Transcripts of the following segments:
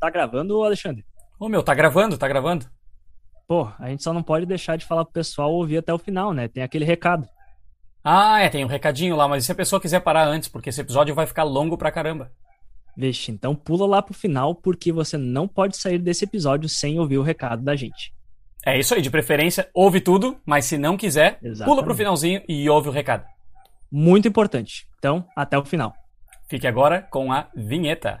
Tá gravando, Alexandre? Ô meu, tá gravando, tá gravando. Pô, a gente só não pode deixar de falar pro pessoal ouvir até o final, né? Tem aquele recado. Ah, é, tem um recadinho lá, mas e se a pessoa quiser parar antes, porque esse episódio vai ficar longo pra caramba. Vixe, então pula lá pro final, porque você não pode sair desse episódio sem ouvir o recado da gente. É isso aí, de preferência, ouve tudo, mas se não quiser, Exatamente. pula pro finalzinho e ouve o recado. Muito importante. Então, até o final. Fique agora com a vinheta.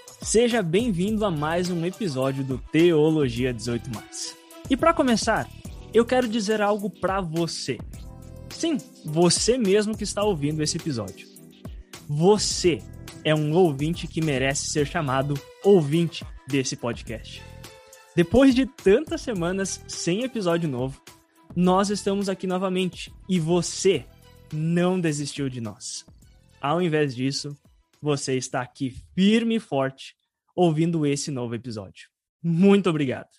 seja bem-vindo a mais um episódio do Teologia 18 E para começar, eu quero dizer algo para você. Sim, você mesmo que está ouvindo esse episódio. Você é um ouvinte que merece ser chamado ouvinte desse podcast. Depois de tantas semanas sem episódio novo, nós estamos aqui novamente e você não desistiu de nós. Ao invés disso, você está aqui firme e forte ouvindo esse novo episódio. Muito obrigado.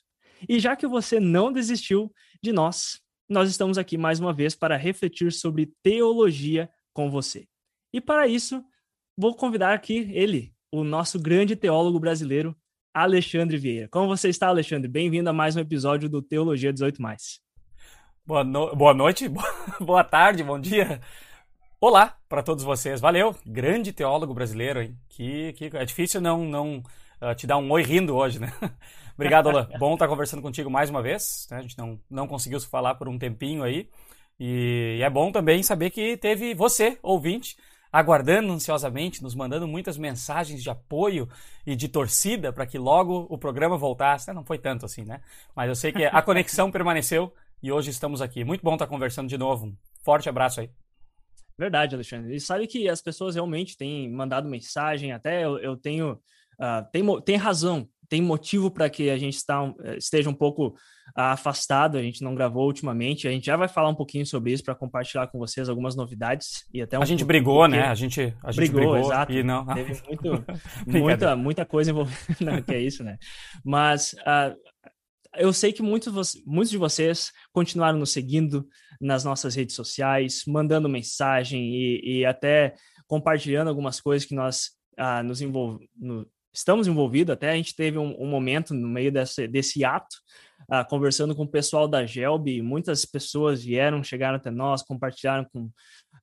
E já que você não desistiu de nós, nós estamos aqui mais uma vez para refletir sobre teologia com você. E para isso, vou convidar aqui ele, o nosso grande teólogo brasileiro, Alexandre Vieira. Como você está, Alexandre? Bem-vindo a mais um episódio do Teologia 18. Boa, no... Boa noite, boa tarde, bom dia. Olá para todos vocês. Valeu, grande teólogo brasileiro, hein? Que, que é difícil não não uh, te dar um oi rindo hoje, né? Obrigado, Alan. Bom estar conversando contigo mais uma vez. Né? A gente não, não conseguiu se falar por um tempinho aí. E, e é bom também saber que teve você, ouvinte, aguardando ansiosamente, nos mandando muitas mensagens de apoio e de torcida para que logo o programa voltasse. Não foi tanto assim, né? Mas eu sei que a conexão permaneceu e hoje estamos aqui. Muito bom estar conversando de novo. Um forte abraço aí. Verdade, Alexandre. E sabe que as pessoas realmente têm mandado mensagem, até eu, eu tenho. Uh, tem, tem razão, tem motivo para que a gente está, esteja um pouco uh, afastado, a gente não gravou ultimamente. A gente já vai falar um pouquinho sobre isso para compartilhar com vocês algumas novidades. e até um A gente brigou, né? A gente, a gente brigou, brigou exato. E não... Teve muito, muita, muita coisa envolvida, não, que é isso, né? Mas. Uh, eu sei que muitos, muitos de vocês continuaram nos seguindo nas nossas redes sociais, mandando mensagem e, e até compartilhando algumas coisas que nós ah, nos no, estamos envolvidos. Até a gente teve um, um momento no meio desse, desse ato, ah, conversando com o pessoal da Gelb, muitas pessoas vieram, chegaram até nós, compartilharam com,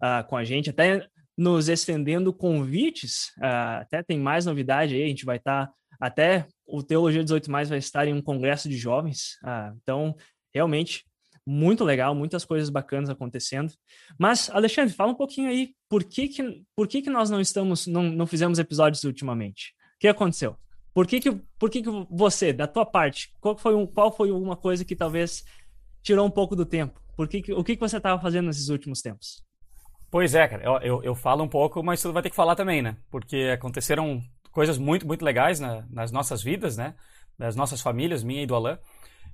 ah, com a gente, até nos estendendo convites, até tem mais novidade aí, a gente vai estar tá até o Teologia 18 Mais vai estar em um congresso de jovens. Ah, então, realmente, muito legal, muitas coisas bacanas acontecendo. Mas, Alexandre, fala um pouquinho aí, por que que, por que, que nós não estamos, não, não fizemos episódios ultimamente? O que aconteceu? Por que que, por que que você, da tua parte, qual foi, um, qual foi uma coisa que talvez tirou um pouco do tempo? Por que que, o que, que você estava fazendo nesses últimos tempos? Pois é, cara, eu, eu, eu, falo um pouco, mas tu vai ter que falar também, né? Porque aconteceram coisas muito, muito legais na, nas nossas vidas, né? Das nossas famílias, minha e do Alain.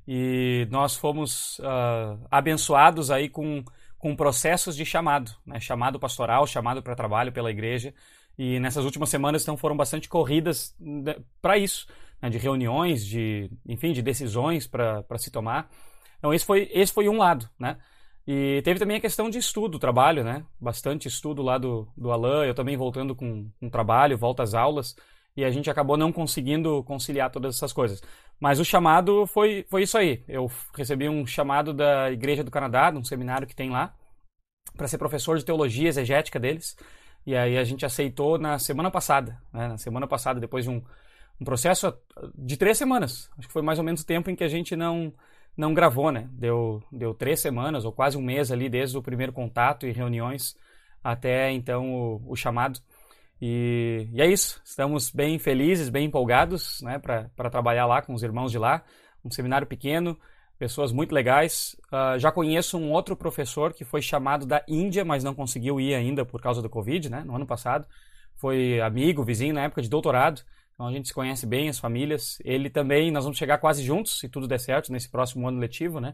E nós fomos uh, abençoados aí com, com processos de chamado, né? Chamado pastoral, chamado para trabalho pela igreja. E nessas últimas semanas, então, foram bastante corridas né, para isso, né? de reuniões, de, enfim, de decisões para se tomar. Então, esse foi, esse foi um lado, né? E teve também a questão de estudo, trabalho, né? Bastante estudo lá do, do Alain, eu também voltando com, com trabalho, volta às aulas, e a gente acabou não conseguindo conciliar todas essas coisas. Mas o chamado foi, foi isso aí. Eu recebi um chamado da Igreja do Canadá, de um seminário que tem lá, para ser professor de teologia exegética deles. E aí a gente aceitou na semana passada, né? Na semana passada, depois de um, um processo de três semanas. Acho que foi mais ou menos o tempo em que a gente não não gravou, né? Deu, deu três semanas ou quase um mês ali desde o primeiro contato e reuniões até então o, o chamado. E, e, é isso, estamos bem felizes, bem empolgados né, para trabalhar lá com os irmãos de lá. Um seminário pequeno, pessoas muito legais. Uh, já conheço um outro professor que foi chamado da Índia, mas não conseguiu ir ainda por causa do Covid, né, no ano passado. Foi amigo, vizinho na época de doutorado. Então a gente se conhece bem, as famílias. Ele também, nós vamos chegar quase juntos, se tudo der certo, nesse próximo ano letivo, né?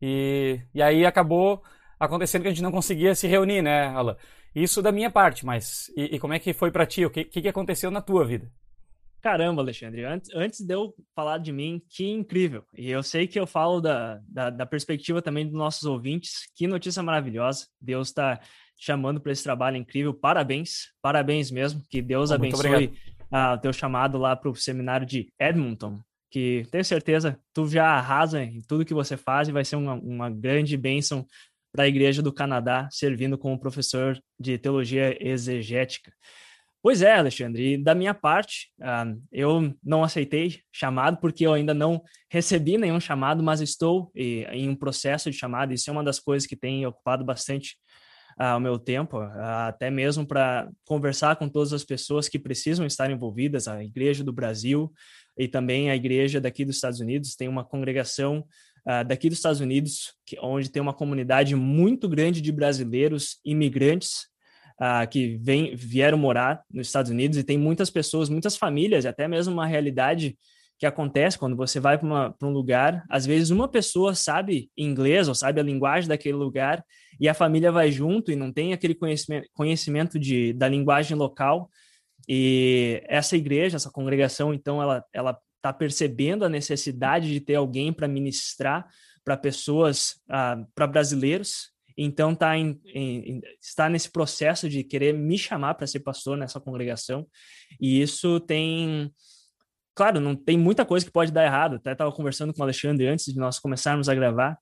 E, e aí acabou acontecendo que a gente não conseguia se reunir, né, Alan? Isso da minha parte, mas e, e como é que foi para ti? O que, que, aconteceu na tua vida? Caramba, Alexandre, antes, antes de eu falar de mim, que incrível. E eu sei que eu falo da, da, da perspectiva também dos nossos ouvintes. Que notícia maravilhosa. Deus está chamando para esse trabalho incrível. Parabéns, parabéns mesmo. Que Deus oh, abençoe o teu chamado lá para o seminário de Edmonton. Que tenho certeza, tu já arrasa em tudo que você faz e vai ser uma, uma grande bênção para a Igreja do Canadá, servindo como professor de teologia exegética. Pois é, Alexandre, e da minha parte, uh, eu não aceitei chamado porque eu ainda não recebi nenhum chamado, mas estou e, em um processo de chamado. Isso é uma das coisas que tem ocupado bastante uh, o meu tempo, uh, até mesmo para conversar com todas as pessoas que precisam estar envolvidas, a Igreja do Brasil e também a Igreja daqui dos Estados Unidos. Tem uma congregação daqui dos Estados Unidos, que, onde tem uma comunidade muito grande de brasileiros imigrantes uh, que vem, vieram morar nos Estados Unidos e tem muitas pessoas, muitas famílias, até mesmo uma realidade que acontece quando você vai para um lugar, às vezes uma pessoa sabe inglês ou sabe a linguagem daquele lugar e a família vai junto e não tem aquele conhecimento, conhecimento de, da linguagem local. E essa igreja, essa congregação, então, ela ela está percebendo a necessidade de ter alguém para ministrar para pessoas, uh, para brasileiros então tá em, em, está nesse processo de querer me chamar para ser pastor nessa congregação. E isso tem claro, não tem muita coisa que pode dar errado. Até estava conversando com o Alexandre antes de nós começarmos a gravar,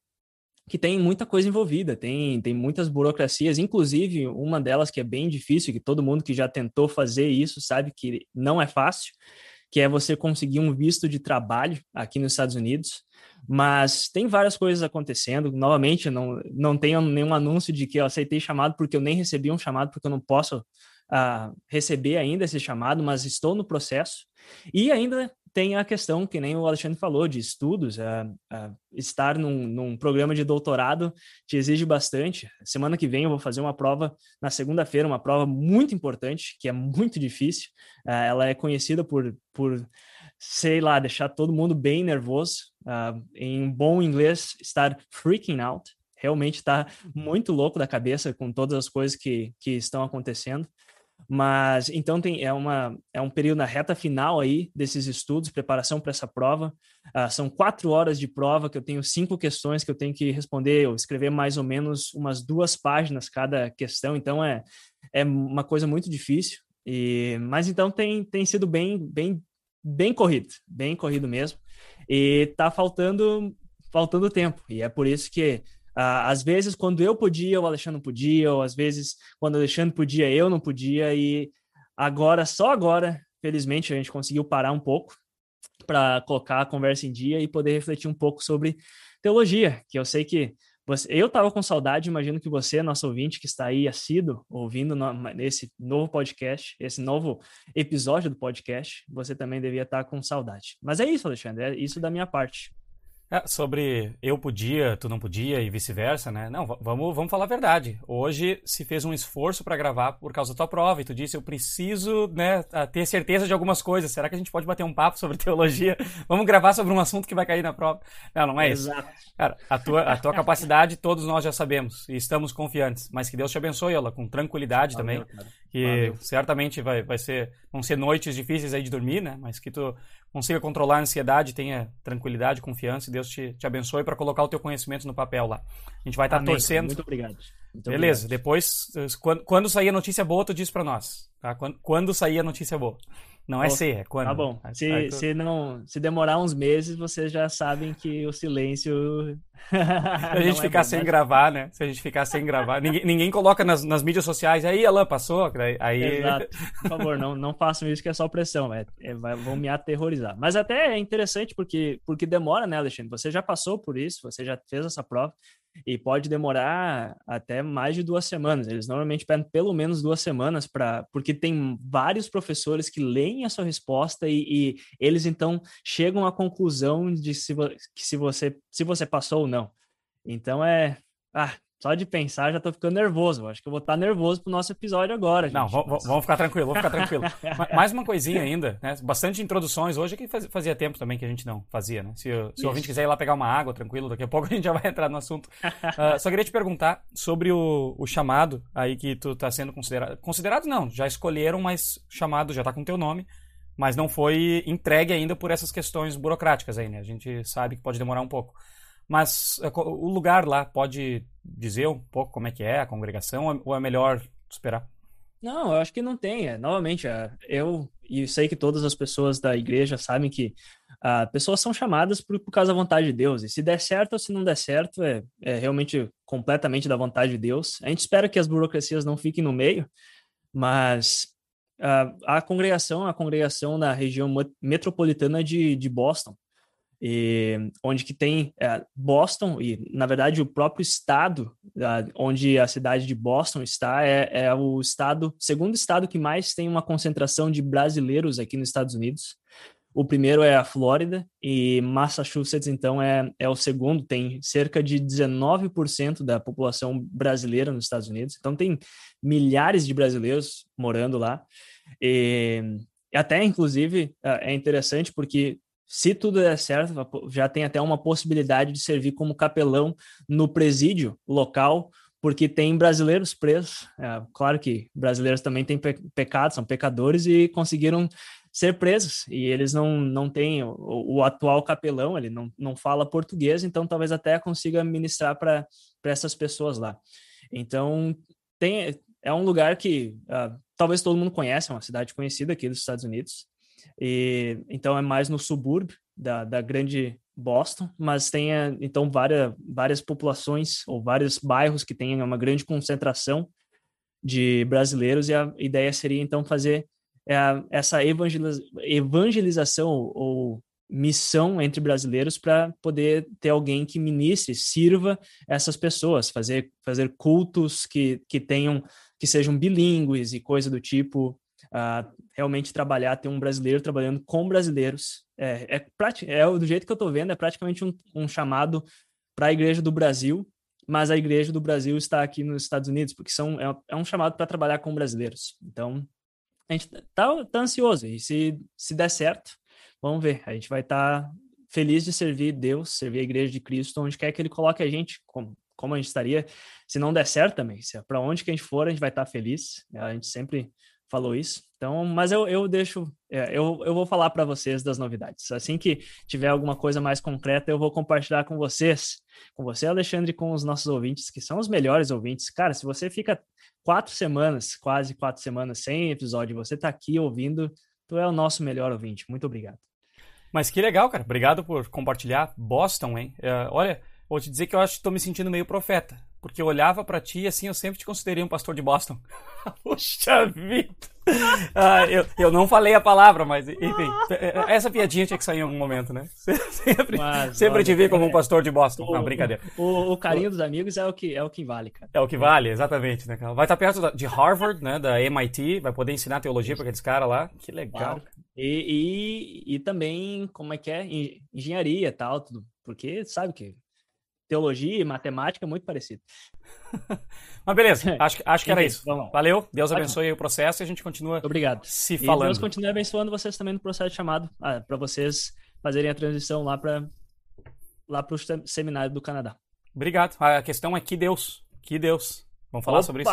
que tem muita coisa envolvida, tem, tem muitas burocracias, inclusive uma delas que é bem difícil, que todo mundo que já tentou fazer isso sabe que não é fácil, que é você conseguir um visto de trabalho aqui nos Estados Unidos. Mas tem várias coisas acontecendo. Novamente, não, não tenho nenhum anúncio de que eu aceitei chamado, porque eu nem recebi um chamado, porque eu não posso uh, receber ainda esse chamado, mas estou no processo. E ainda tem a questão, que nem o Alexandre falou, de estudos. Estar num, num, programa de doutorado te exige bastante. Semana que vem eu vou fazer uma prova, na segunda-feira, uma prova muito importante, que é muito difícil. ela é conhecida por, por sei lá, deixar todo mundo bem nervoso, uh, em bom inglês, estar freaking out, realmente está muito louco da cabeça com todas as coisas que, que estão acontecendo. Mas então tem é uma é um período na reta final aí desses estudos, preparação para essa prova. Uh, são quatro horas de prova que eu tenho cinco questões que eu tenho que responder, ou escrever mais ou menos umas duas páginas cada questão. Então é é uma coisa muito difícil. E mas então tem tem sido bem bem bem corrido, bem corrido mesmo. E tá faltando faltando tempo. E é por isso que uh, às vezes quando eu podia, o Alexandre não podia, ou às vezes quando o Alexandre podia, eu não podia e agora só agora, felizmente a gente conseguiu parar um pouco para colocar a conversa em dia e poder refletir um pouco sobre teologia, que eu sei que você, eu estava com saudade, imagino que você, nosso ouvinte que está aí assíduo, ouvindo no, nesse novo podcast, esse novo episódio do podcast, você também devia estar com saudade. Mas é isso, Alexandre, é isso da minha parte. É, sobre eu podia, tu não podia e vice-versa, né? Não, vamos, vamos falar a verdade. Hoje se fez um esforço para gravar por causa da tua prova e tu disse eu preciso, né, ter certeza de algumas coisas. Será que a gente pode bater um papo sobre teologia? Vamos gravar sobre um assunto que vai cair na prova? Não, não é Exato. isso. Cara, a tua, a tua capacidade todos nós já sabemos e estamos confiantes. Mas que Deus te abençoe, ela com tranquilidade Valeu, também. Cara. Que Valeu. certamente vai, vai ser, vão ser noites difíceis aí de dormir, né? Mas que tu consiga controlar a ansiedade, tenha tranquilidade, confiança, e Deus te, te abençoe para colocar o teu conhecimento no papel lá. A gente vai estar tá torcendo. Muito obrigado. Muito Beleza, obrigado. depois, quando, quando sair a notícia boa, tu diz para nós. Tá? Quando, quando sair a notícia boa. Não é ser, é quando. Tá bom. Se, aí, tu... se, não, se demorar uns meses, vocês já sabem que o silêncio. se a gente é ficar é sem gravar, né? Se a gente ficar sem gravar. ninguém, ninguém coloca nas, nas mídias sociais, aí Alan passou. Aí... Exato. Por favor, não, não façam isso que é só pressão. É, é, vão me aterrorizar. Mas até é interessante porque, porque demora, né, Alexandre? Você já passou por isso, você já fez essa prova e pode demorar até mais de duas semanas. Eles normalmente pedem pelo menos duas semanas para, porque tem vários professores que leem a sua resposta e, e eles então chegam à conclusão de se, que se você se você passou ou não. Então é, ah, só de pensar já tô ficando nervoso. Acho que eu vou estar nervoso pro nosso episódio agora. Gente. Não, vamos ficar tranquilo, vamos ficar tranquilo. Mais uma coisinha ainda, né? Bastante introduções hoje que fazia tempo também que a gente não fazia, né? Se, se o ouvinte quiser ir lá pegar uma água, tranquilo, daqui a pouco a gente já vai entrar no assunto. Uh, só queria te perguntar sobre o, o chamado aí que tu tá sendo considerado. Considerado não, já escolheram, mas chamado já tá com teu nome mas não foi entregue ainda por essas questões burocráticas aí, né? A gente sabe que pode demorar um pouco. Mas é, o lugar lá pode dizer um pouco como é que é a congregação ou é melhor esperar? Não, eu acho que não tem. É, novamente, é, eu e sei que todas as pessoas da igreja sabem que ah, pessoas são chamadas por, por causa da vontade de Deus. E se der certo ou se não der certo, é, é realmente completamente da vontade de Deus. A gente espera que as burocracias não fiquem no meio, mas uh, a congregação, a congregação na região metropolitana de, de Boston, e, onde que tem é, Boston e na verdade o próprio estado uh, onde a cidade de Boston está é, é, o estado segundo estado que mais tem uma concentração de brasileiros aqui nos Estados Unidos. O primeiro é a Flórida e Massachusetts então é, é o segundo tem cerca de 19% da população brasileira nos Estados Unidos. Então tem milhares de brasileiros morando lá. E até, inclusive, é, é interessante porque se tudo der certo, já tem até uma possibilidade de servir como capelão no presídio local, porque tem brasileiros presos. É, claro que brasileiros também têm pe pecados, são pecadores e conseguiram ser presos. E eles não, não têm o, o, atual capelão, ele não, não fala português, então talvez até consiga ministrar para essas pessoas lá. Então, tem, é um lugar que uh, talvez todo mundo conheça, é uma cidade conhecida aqui dos Estados Unidos. E, então é mais no subúrbio da, da grande Boston, mas tem eh, então várias, várias populações ou vários bairros que têm uma grande concentração de brasileiros e a ideia seria então fazer é, essa evangeliza evangelização ou missão entre brasileiros para poder ter alguém que ministre, sirva essas pessoas, fazer fazer cultos que, que tenham que sejam bilíngues e coisa do tipo, uh, realmente trabalhar, ter um brasileiro trabalhando com brasileiros. É, é, é do jeito que eu estou vendo, é praticamente um, um chamado para a Igreja do Brasil, mas a Igreja do Brasil está aqui nos Estados Unidos, porque são, é, é um chamado para trabalhar com brasileiros. Então, a gente está tá ansioso, e se, se der certo, vamos ver, a gente vai estar tá feliz de servir Deus, servir a Igreja de Cristo, onde quer que Ele coloque a gente, como, como a gente estaria se não der certo também. É para onde que a gente for, a gente vai estar tá feliz. A gente sempre falou isso. Então, mas eu, eu deixo, é, eu, eu vou falar para vocês das novidades. Assim que tiver alguma coisa mais concreta, eu vou compartilhar com vocês, com você, Alexandre, com os nossos ouvintes, que são os melhores ouvintes. Cara, se você fica quatro semanas, quase quatro semanas sem episódio, você está aqui ouvindo, tu é o nosso melhor ouvinte. Muito obrigado. Mas que legal, cara. Obrigado por compartilhar Boston, hein? É, olha, Vou te dizer que eu acho que estou me sentindo meio profeta. Porque eu olhava para ti e assim eu sempre te considerei um pastor de Boston. Puxa vida! Ah, eu, eu não falei a palavra, mas enfim, essa piadinha tinha que sair em algum momento, né? Sempre, mas, sempre olha, te vi como um pastor de Boston. O, não, brincadeira. O, o, carinho dos amigos é o que, é o que vale, cara. É o que vale, exatamente. Né, vai estar perto de Harvard, né, da MIT, vai poder ensinar teologia para aqueles caras lá. Que legal. Claro. E, e, e também, como é que é? Engenharia e tal, tudo. Porque sabe que teologia e matemática muito parecido. Mas beleza, acho, acho que era isso. Valeu, Deus abençoe o processo e a gente continua Obrigado. se falando. E Deus continue abençoando vocês também no processo de chamado, ah, para vocês fazerem a transição lá para lá o seminário do Canadá. Obrigado. A questão é que Deus, que Deus. Vamos falar Opa! sobre isso?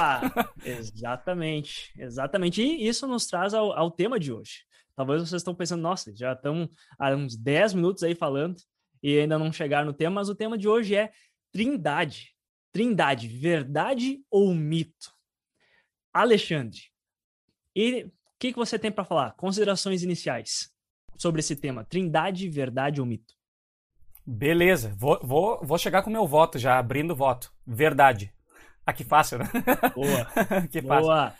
exatamente, exatamente. E isso nos traz ao, ao tema de hoje. Talvez vocês estão pensando, nossa, já estão há uns 10 minutos aí falando e ainda não chegar no tema, mas o tema de hoje é Trindade. Trindade, verdade ou mito? Alexandre, e o que, que você tem para falar? Considerações iniciais sobre esse tema: Trindade, verdade ou mito? Beleza, vou, vou, vou chegar com o meu voto já, abrindo o voto. Verdade. Ah, que fácil, né? Boa. que fácil. Boa.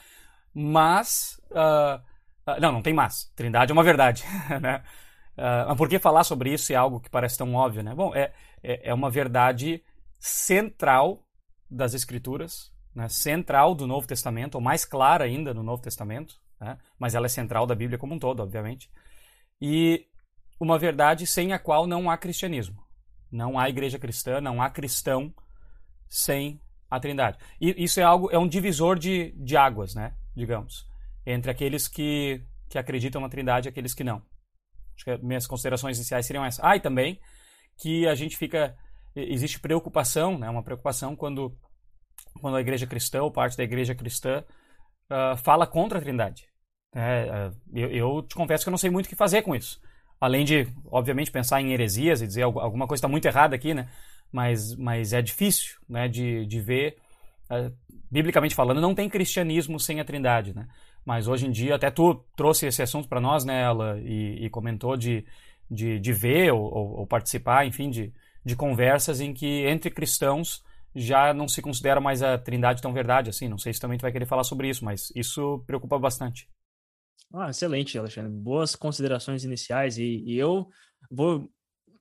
Mas. Uh, não, não tem mas. Trindade é uma verdade. Né? Uh, por que falar sobre isso é algo que parece tão óbvio, né? Bom, é, é, é uma verdade central das Escrituras, né? central do Novo Testamento, ou mais clara ainda no Novo Testamento, né? mas ela é central da Bíblia como um todo, obviamente. E uma verdade sem a qual não há cristianismo. Não há igreja cristã, não há cristão sem a Trindade. E isso é algo, é um divisor de, de águas, né? Digamos, entre aqueles que, que acreditam na Trindade e aqueles que não. Acho que minhas considerações iniciais seriam essas. Ah, e também que a gente fica existe preocupação, né? Uma preocupação quando quando a igreja cristã ou parte da igreja cristã uh, fala contra a Trindade. É, eu, eu, te confesso que eu não sei muito o que fazer com isso. Além de, obviamente, pensar em heresias e dizer alguma coisa está muito errada aqui, né? Mas, mas é difícil, né? De, de ver, uh, biblicamente falando, não tem cristianismo sem a Trindade, né? Mas hoje em dia, até tu trouxe esse assunto para nós, né, ela, e, e, comentou de, de, de ver ou, ou, participar, enfim, de, de conversas em que entre cristãos já não se considera mais a trindade tão verdade assim. Não sei se também tu vai querer falar sobre isso, mas isso preocupa bastante. Ah, excelente, Alexandre. Boas considerações iniciais e, e eu vou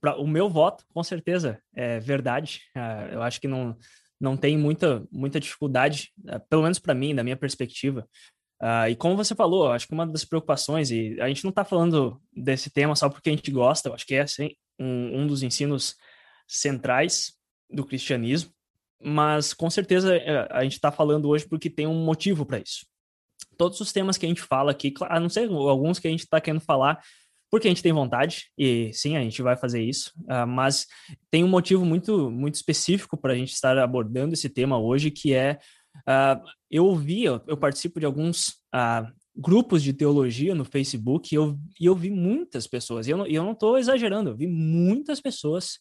para o meu voto, com certeza é verdade. Uh, eu acho que não não tem muita muita dificuldade, uh, pelo menos para mim, da minha perspectiva. Uh, e como você falou, acho que uma das preocupações, e a gente não está falando desse tema só porque a gente gosta, eu acho que é assim, um, um dos ensinos centrais do cristianismo, mas com certeza é, a gente está falando hoje porque tem um motivo para isso. Todos os temas que a gente fala aqui, a não ser alguns que a gente está querendo falar porque a gente tem vontade, e sim, a gente vai fazer isso, uh, mas tem um motivo muito, muito específico para a gente estar abordando esse tema hoje, que é, uh, eu ouvi, eu, participo de alguns uh, grupos de teologia no Facebook, e eu, e eu vi muitas pessoas, e eu não estou exagerando, eu vi muitas pessoas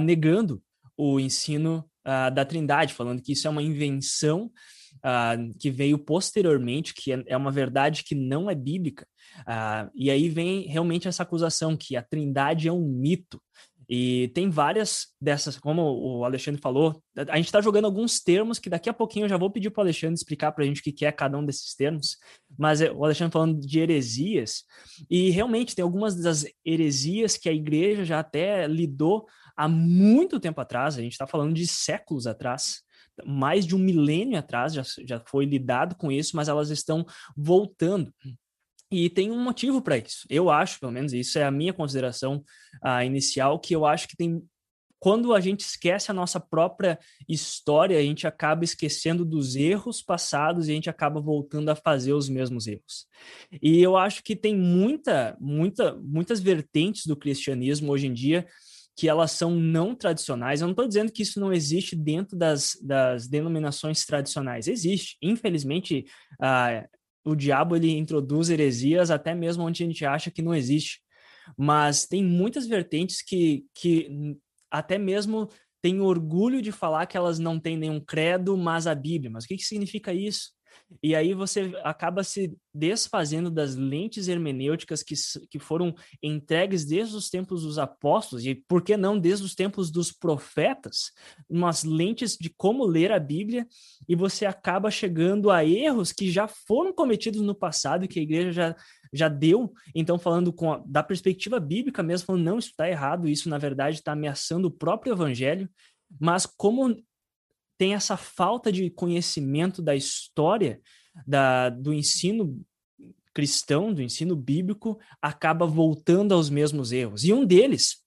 negando o ensino uh, da Trindade, falando que isso é uma invenção uh, que veio posteriormente, que é, é, uma verdade que não é bíblica. Uh, e aí vem realmente essa acusação que a Trindade é um mito. E tem várias dessas, como o Alexandre falou, a gente está jogando alguns termos que daqui a pouquinho eu já vou pedir para o Alexandre explicar para a gente o que é cada um desses termos, mas é, o Alexandre falando de heresias, e realmente tem algumas das heresias que a igreja já até lidou há muito tempo atrás, a gente está falando de séculos atrás, mais de um milênio atrás já, já foi lidado com isso, mas elas estão voltando. E tem um motivo para isso. Eu acho, pelo menos, isso é a minha consideração uh, inicial, que eu acho que tem. Quando a gente esquece a nossa própria história, a gente acaba esquecendo dos erros passados e a gente acaba voltando a fazer os mesmos erros. E eu acho que tem muita, muita, muitas vertentes do cristianismo hoje em dia que elas são não tradicionais. Eu não estou dizendo que isso não existe dentro das, das denominações tradicionais. Existe. Infelizmente, uh, o diabo ele introduz heresias até mesmo onde a gente acha que não existe. Mas tem muitas vertentes que, que até mesmo têm orgulho de falar que elas não têm nenhum credo, mas a Bíblia. Mas o que, que significa isso? E aí você acaba se desfazendo das lentes hermenêuticas que, que foram entregues desde os tempos dos apóstolos, e por que não desde os tempos dos profetas, umas lentes de como ler a Bíblia, e você acaba chegando a erros que já foram cometidos no passado que a igreja já, já deu, então falando com a, da perspectiva bíblica mesmo, falando, não, isso está errado, isso na verdade está ameaçando o próprio evangelho, mas como tem essa falta de conhecimento da história da, do ensino cristão, do ensino bíblico, acaba voltando aos mesmos erros. E um deles,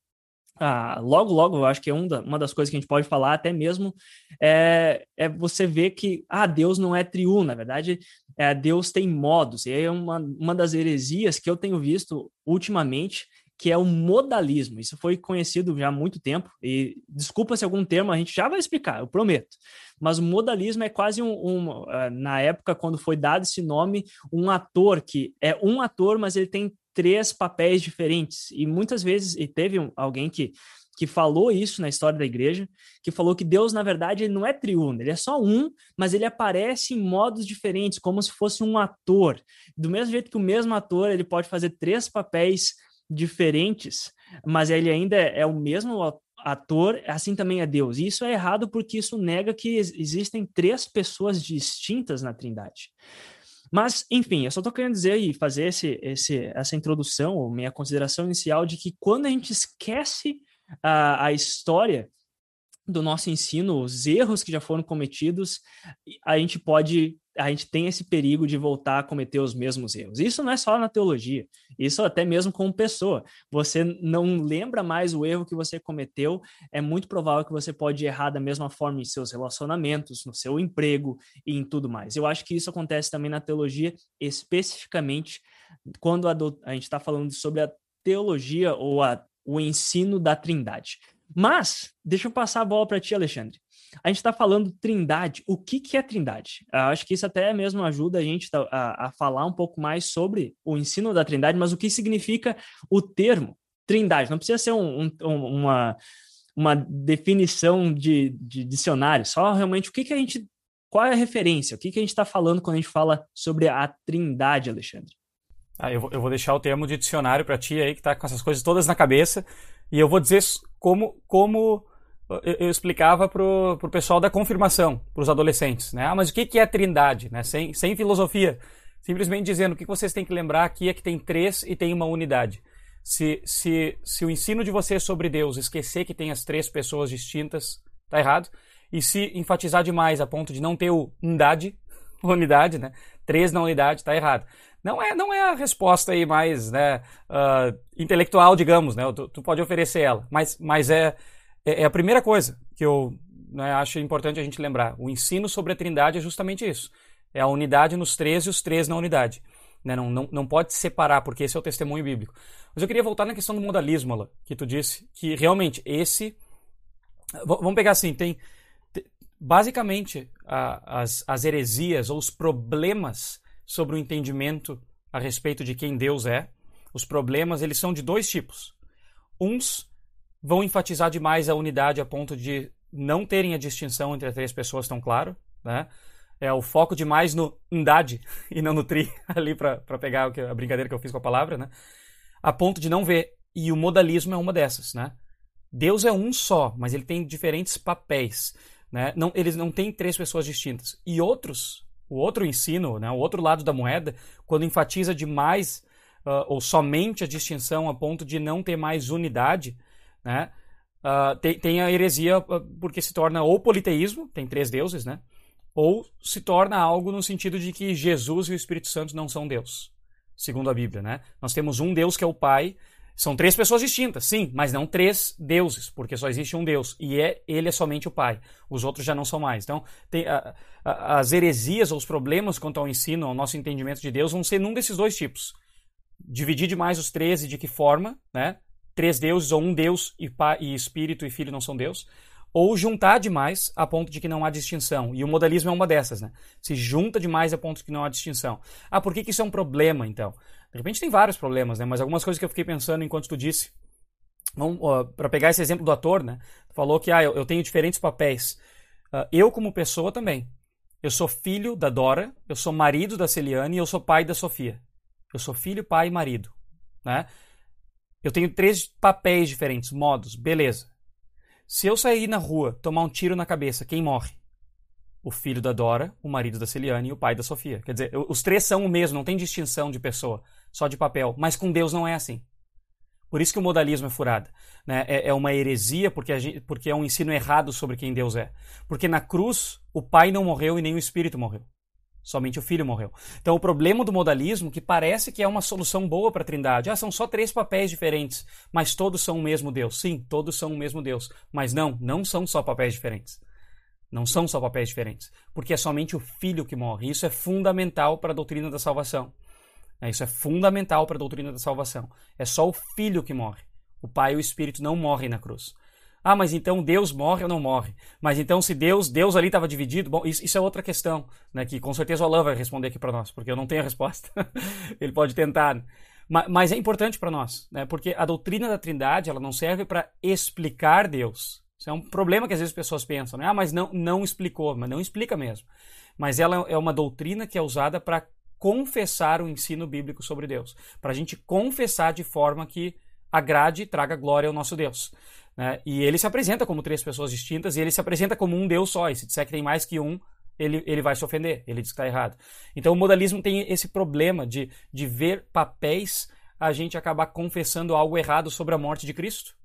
ah, logo, logo, eu acho que é um da, uma das coisas que a gente pode falar até mesmo, é, é você ver que ah, Deus não é triuno, na verdade, é, Deus tem modos. E é uma, uma das heresias que eu tenho visto ultimamente, que é o modalismo. Isso foi conhecido já há muito tempo, e desculpa se algum termo a gente já vai explicar, eu prometo. Mas o modalismo é quase um, um uh, na época, quando foi dado esse nome, um ator que é um ator, mas ele tem três papéis diferentes. E muitas vezes, e teve alguém que que falou isso na história da igreja, que falou que Deus, na verdade, ele não é triuno, ele é só um, mas ele aparece em modos diferentes, como se fosse um ator. Do mesmo jeito que o mesmo ator, ele pode fazer três papéis diferentes, mas ele ainda é, o mesmo ator, assim também é Deus. E isso é errado porque isso nega que existem três pessoas distintas na Trindade. Mas, enfim, eu só estou querendo dizer e fazer esse, esse, essa introdução, ou minha consideração inicial, de que quando a gente esquece a, a história do nosso ensino, os erros que já foram cometidos, a gente pode a gente tem esse perigo de voltar a cometer os mesmos erros. Isso não é só na teologia, isso até mesmo como pessoa. Você não lembra mais o erro que você cometeu, é muito provável que você pode errar da mesma forma em seus relacionamentos, no seu emprego e em tudo mais. Eu acho que isso acontece também na teologia, especificamente quando a, do, a gente está falando sobre a teologia ou a, o ensino da trindade. Mas, deixa eu passar a bola para ti, Alexandre. A gente está falando trindade. O que, que é trindade? Eu acho que isso até mesmo ajuda a gente a, a falar um pouco mais sobre o ensino da trindade, mas o que significa o termo trindade? Não precisa ser um, um, uma, uma definição de, de, dicionário, só realmente o que, que a gente. Qual é a referência? O que, que a gente está falando quando a gente fala sobre a trindade, Alexandre? Ah, eu, eu vou deixar o termo de dicionário para ti aí, que está com essas coisas todas na cabeça, e eu vou dizer como, como eu, eu explicava para o pessoal da confirmação, para os adolescentes. Né? Ah, mas o que, que é trindade? Né? Sem, sem filosofia. Simplesmente dizendo o que vocês têm que lembrar aqui é que tem três e tem uma unidade. Se, se, se o ensino de vocês sobre Deus esquecer que tem as três pessoas distintas, tá errado. E se enfatizar demais a ponto de não ter o unidade, unidade, né? Três na unidade, tá errado. Não é, não é a resposta aí mais né, uh, intelectual, digamos, né? Tu, tu, pode oferecer ela, mas, mas é, é, é a primeira coisa que eu né, acho importante a gente lembrar. O ensino sobre a trindade é justamente isso. É a unidade nos três e os três na unidade. Né? Não, não, não pode separar, porque esse é o testemunho bíblico. Mas eu queria voltar na questão do modalismo, Alan, que tu disse, que realmente esse... Vamos pegar assim, tem... Basicamente, a, as, as heresias ou os problemas sobre o entendimento a respeito de quem Deus é, os problemas eles são de dois tipos. Uns vão enfatizar demais a unidade a ponto de não terem a distinção entre as três pessoas tão claro, né? É o foco demais no unidade e não no tri, ali para pegar a brincadeira que eu fiz com a palavra, né? A ponto de não ver. E o modalismo é uma dessas, né? Deus é um só, mas ele tem diferentes papéis, né? Não, eles não têm três pessoas distintas. E outros, o outro ensino, né? O outro lado da moeda, quando enfatiza demais uh, ou somente a distinção a ponto de não ter mais unidade, né? Uh, tem, tem, a heresia ah, porque se torna ou politeísmo, tem três deuses, né? Ou se torna algo no sentido de que Jesus e o Espírito Santo não são Deus, segundo a Bíblia, né? Nós temos um Deus que é o Pai, são três pessoas distintas, sim, mas não três deuses, porque só existe um Deus e é ele é somente o Pai. Os outros já não são mais. Então, tem, as heresias ou os problemas quanto ao ensino, ao nosso entendimento de Deus, vão ser num desses dois tipos. Dividir demais os três e de que forma, né? Três deuses, ou um Deus e, e Espírito e Filho não são Deus, ou juntar demais a ponto de que não há distinção. E o modalismo é uma dessas, né? Se junta demais a ponto de que não há distinção. Ah, por que, que isso é um problema, então? De repente tem vários problemas, né? Mas algumas coisas que eu fiquei pensando enquanto tu disse. Para pegar esse exemplo do ator, né? Falou que ah, eu, eu tenho diferentes papéis. Uh, eu, como pessoa, também. Eu sou filho da Dora, eu sou marido da Celiane e eu sou pai da Sofia. Eu sou filho, pai e marido. Né? Eu tenho três papéis diferentes, modos, beleza. Se eu sair na rua, tomar um tiro na cabeça, quem morre? O filho da Dora, o marido da Celiane e o pai da Sofia. Quer dizer, os três são o mesmo, não tem distinção de pessoa, só de papel. Mas com Deus não é assim. Por isso que o modalismo é furado. Né? É, é, uma heresia porque, gente, porque é um ensino errado sobre quem Deus é. Porque na cruz, o pai não morreu e nem o espírito morreu. Somente o filho morreu. Então, o problema do modalismo, que parece que é uma solução boa para a trindade, ah, são só três papéis diferentes, mas todos são o mesmo Deus. Sim, todos são o mesmo Deus. Mas não, não são só papéis diferentes. Não são só papéis diferentes. Porque é somente o filho que morre. Isso é fundamental para a doutrina da salvação. É, isso é fundamental para a doutrina da salvação. É só o filho que morre. O pai e o espírito não morrem na cruz. Ah, mas então Deus morre ou não morre? Mas então se Deus, Deus ali estava dividido, bom, isso, isso, é outra questão, né? Que com certeza o Alain vai responder aqui para nós, porque eu não tenho a resposta. Ele pode tentar. Mas, mas é importante para nós, né? Porque a doutrina da Trindade ela não serve para explicar Deus. Isso é um problema que às vezes as pessoas pensam, né? Ah, mas não, não explicou, mas não explica mesmo. Mas ela é uma doutrina que é usada para confessar o ensino bíblico sobre Deus, para a gente confessar de forma que agrade e traga glória ao nosso Deus. Né? E ele se apresenta como três pessoas distintas e ele se apresenta como um Deus só. E se disser que tem mais que um, ele, ele vai se ofender, ele diz que está errado. Então o modalismo tem esse problema de, de ver papéis a gente acabar confessando algo errado sobre a morte de Cristo.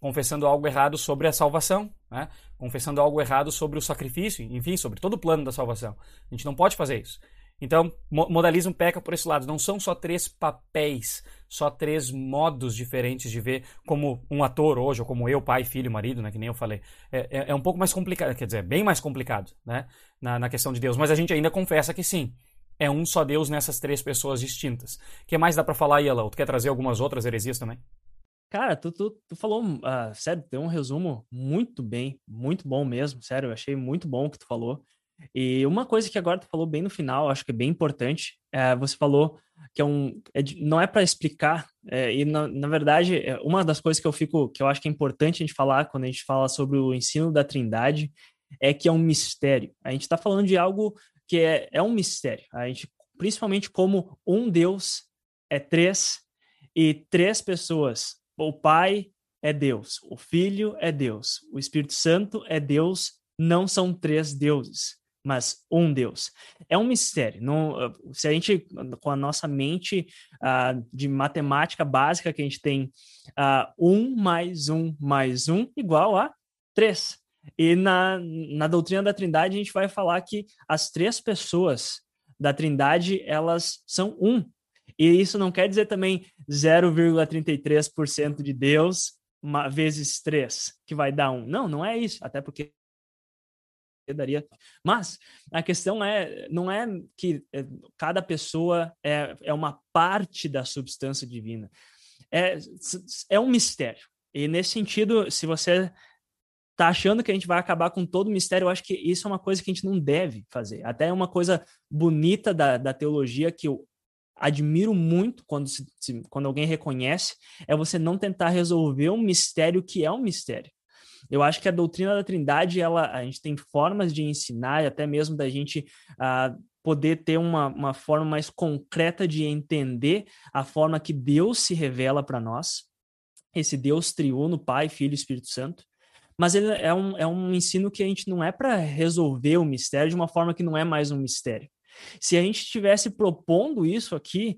confessando algo errado sobre a salvação, né? confessando algo errado sobre o sacrifício, enfim, sobre todo o plano da salvação. A gente não pode fazer isso. Então, modalismo peca por esse lado. Não são só três papéis, só três modos diferentes de ver como um ator hoje, ou como eu, pai, filho, marido, né, que nem eu falei. É, é, é um pouco mais complicado, quer dizer, bem mais complicado né, na, na questão de Deus. Mas a gente ainda confessa que sim, é um só Deus nessas três pessoas distintas. O que mais dá para falar Alau? Tu quer trazer algumas outras heresias também? Cara, tu, tu, tu falou, uh, sério, deu um resumo muito bem, muito bom mesmo, sério, eu achei muito bom o que tu falou. E uma coisa que agora tu falou bem no final, acho que é bem importante, é, você falou que é um, é não é para explicar, é, e na, na verdade, é uma das coisas que eu fico, que eu acho que é importante a gente falar quando a gente fala sobre o ensino da Trindade, é que é um mistério. A gente está falando de algo que é, é um mistério. A gente, principalmente como um Deus é três e três pessoas. O Pai é Deus, o Filho é Deus, o Espírito Santo é Deus. Não são três deuses mas um Deus. É um mistério. Não, ah, se a gente, com a nossa mente uh, de matemática básica, que a gente tem uh, um mais um mais um igual a três. E na, na doutrina da Trindade, a gente vai falar que as três pessoas da Trindade, elas são um. E isso não quer dizer também 0,33% de Deus vezes 3, que vai dar um. Não, não é isso. Até porque daria. Mas a questão é, não é que é, cada pessoa é, é uma parte da substância divina. É, é um mistério. E nesse sentido, se você tá achando que a gente vai acabar com todo o mistério, eu acho que isso é uma coisa que a gente não deve fazer. Até é uma coisa bonita da, da teologia que eu admiro muito quando, se, quando alguém reconhece, é você não tentar resolver um mistério que é um mistério. Eu acho que a doutrina da Trindade, ela, a gente tem formas de ensinar e até mesmo da gente uh, poder ter uma, uma forma mais concreta de entender a forma que Deus se revela para nós, esse Deus triuno, Pai, Filho e Espírito Santo. Mas ele é um, é um ensino que a gente não é para resolver o mistério de uma forma que não é mais um mistério. Se a gente estivesse propondo isso aqui,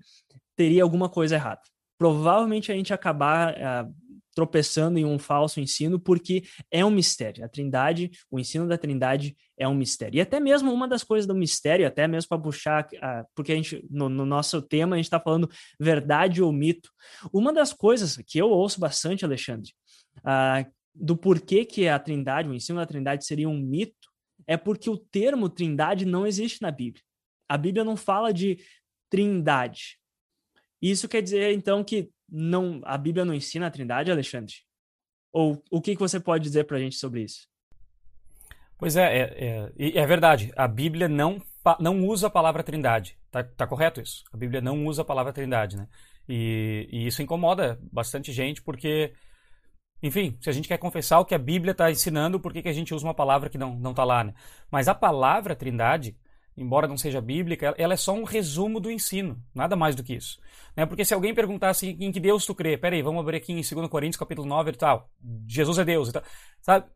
teria alguma coisa errada. Provavelmente a gente acabar uh, tropeçando em um falso ensino, porque é um mistério. A Trindade, o ensino da Trindade é um mistério. E até mesmo uma das coisas do mistério, até mesmo para puxar, porque a gente, no, no, nosso tema, a gente está falando verdade ou mito. Uma das coisas que eu ouço bastante, Alexandre, do porquê que a Trindade, o ensino da Trindade seria um mito, é porque o termo Trindade não existe na Bíblia. A Bíblia não fala de Trindade. Isso quer dizer, então, que não a Bíblia não ensina a Trindade, Alexandre? Ou o que, que você pode dizer para a gente sobre isso? Pois é, é, é, é, verdade. A Bíblia não, não usa a palavra Trindade. Tá, tá correto isso? A Bíblia não usa a palavra Trindade, né? E, e isso incomoda bastante gente porque, enfim, se a gente quer confessar o que a Bíblia está ensinando, por que, que a gente usa uma palavra que não está lá, né? Mas a palavra Trindade, embora não seja bíblica, ela é só um resumo do ensino, nada mais do que isso. Né? Porque se alguém perguntasse em que Deus tu crê, peraí, vamos abrir aqui em 2 Coríntios capítulo 9 e tal, Jesus é Deus e tal, sabe?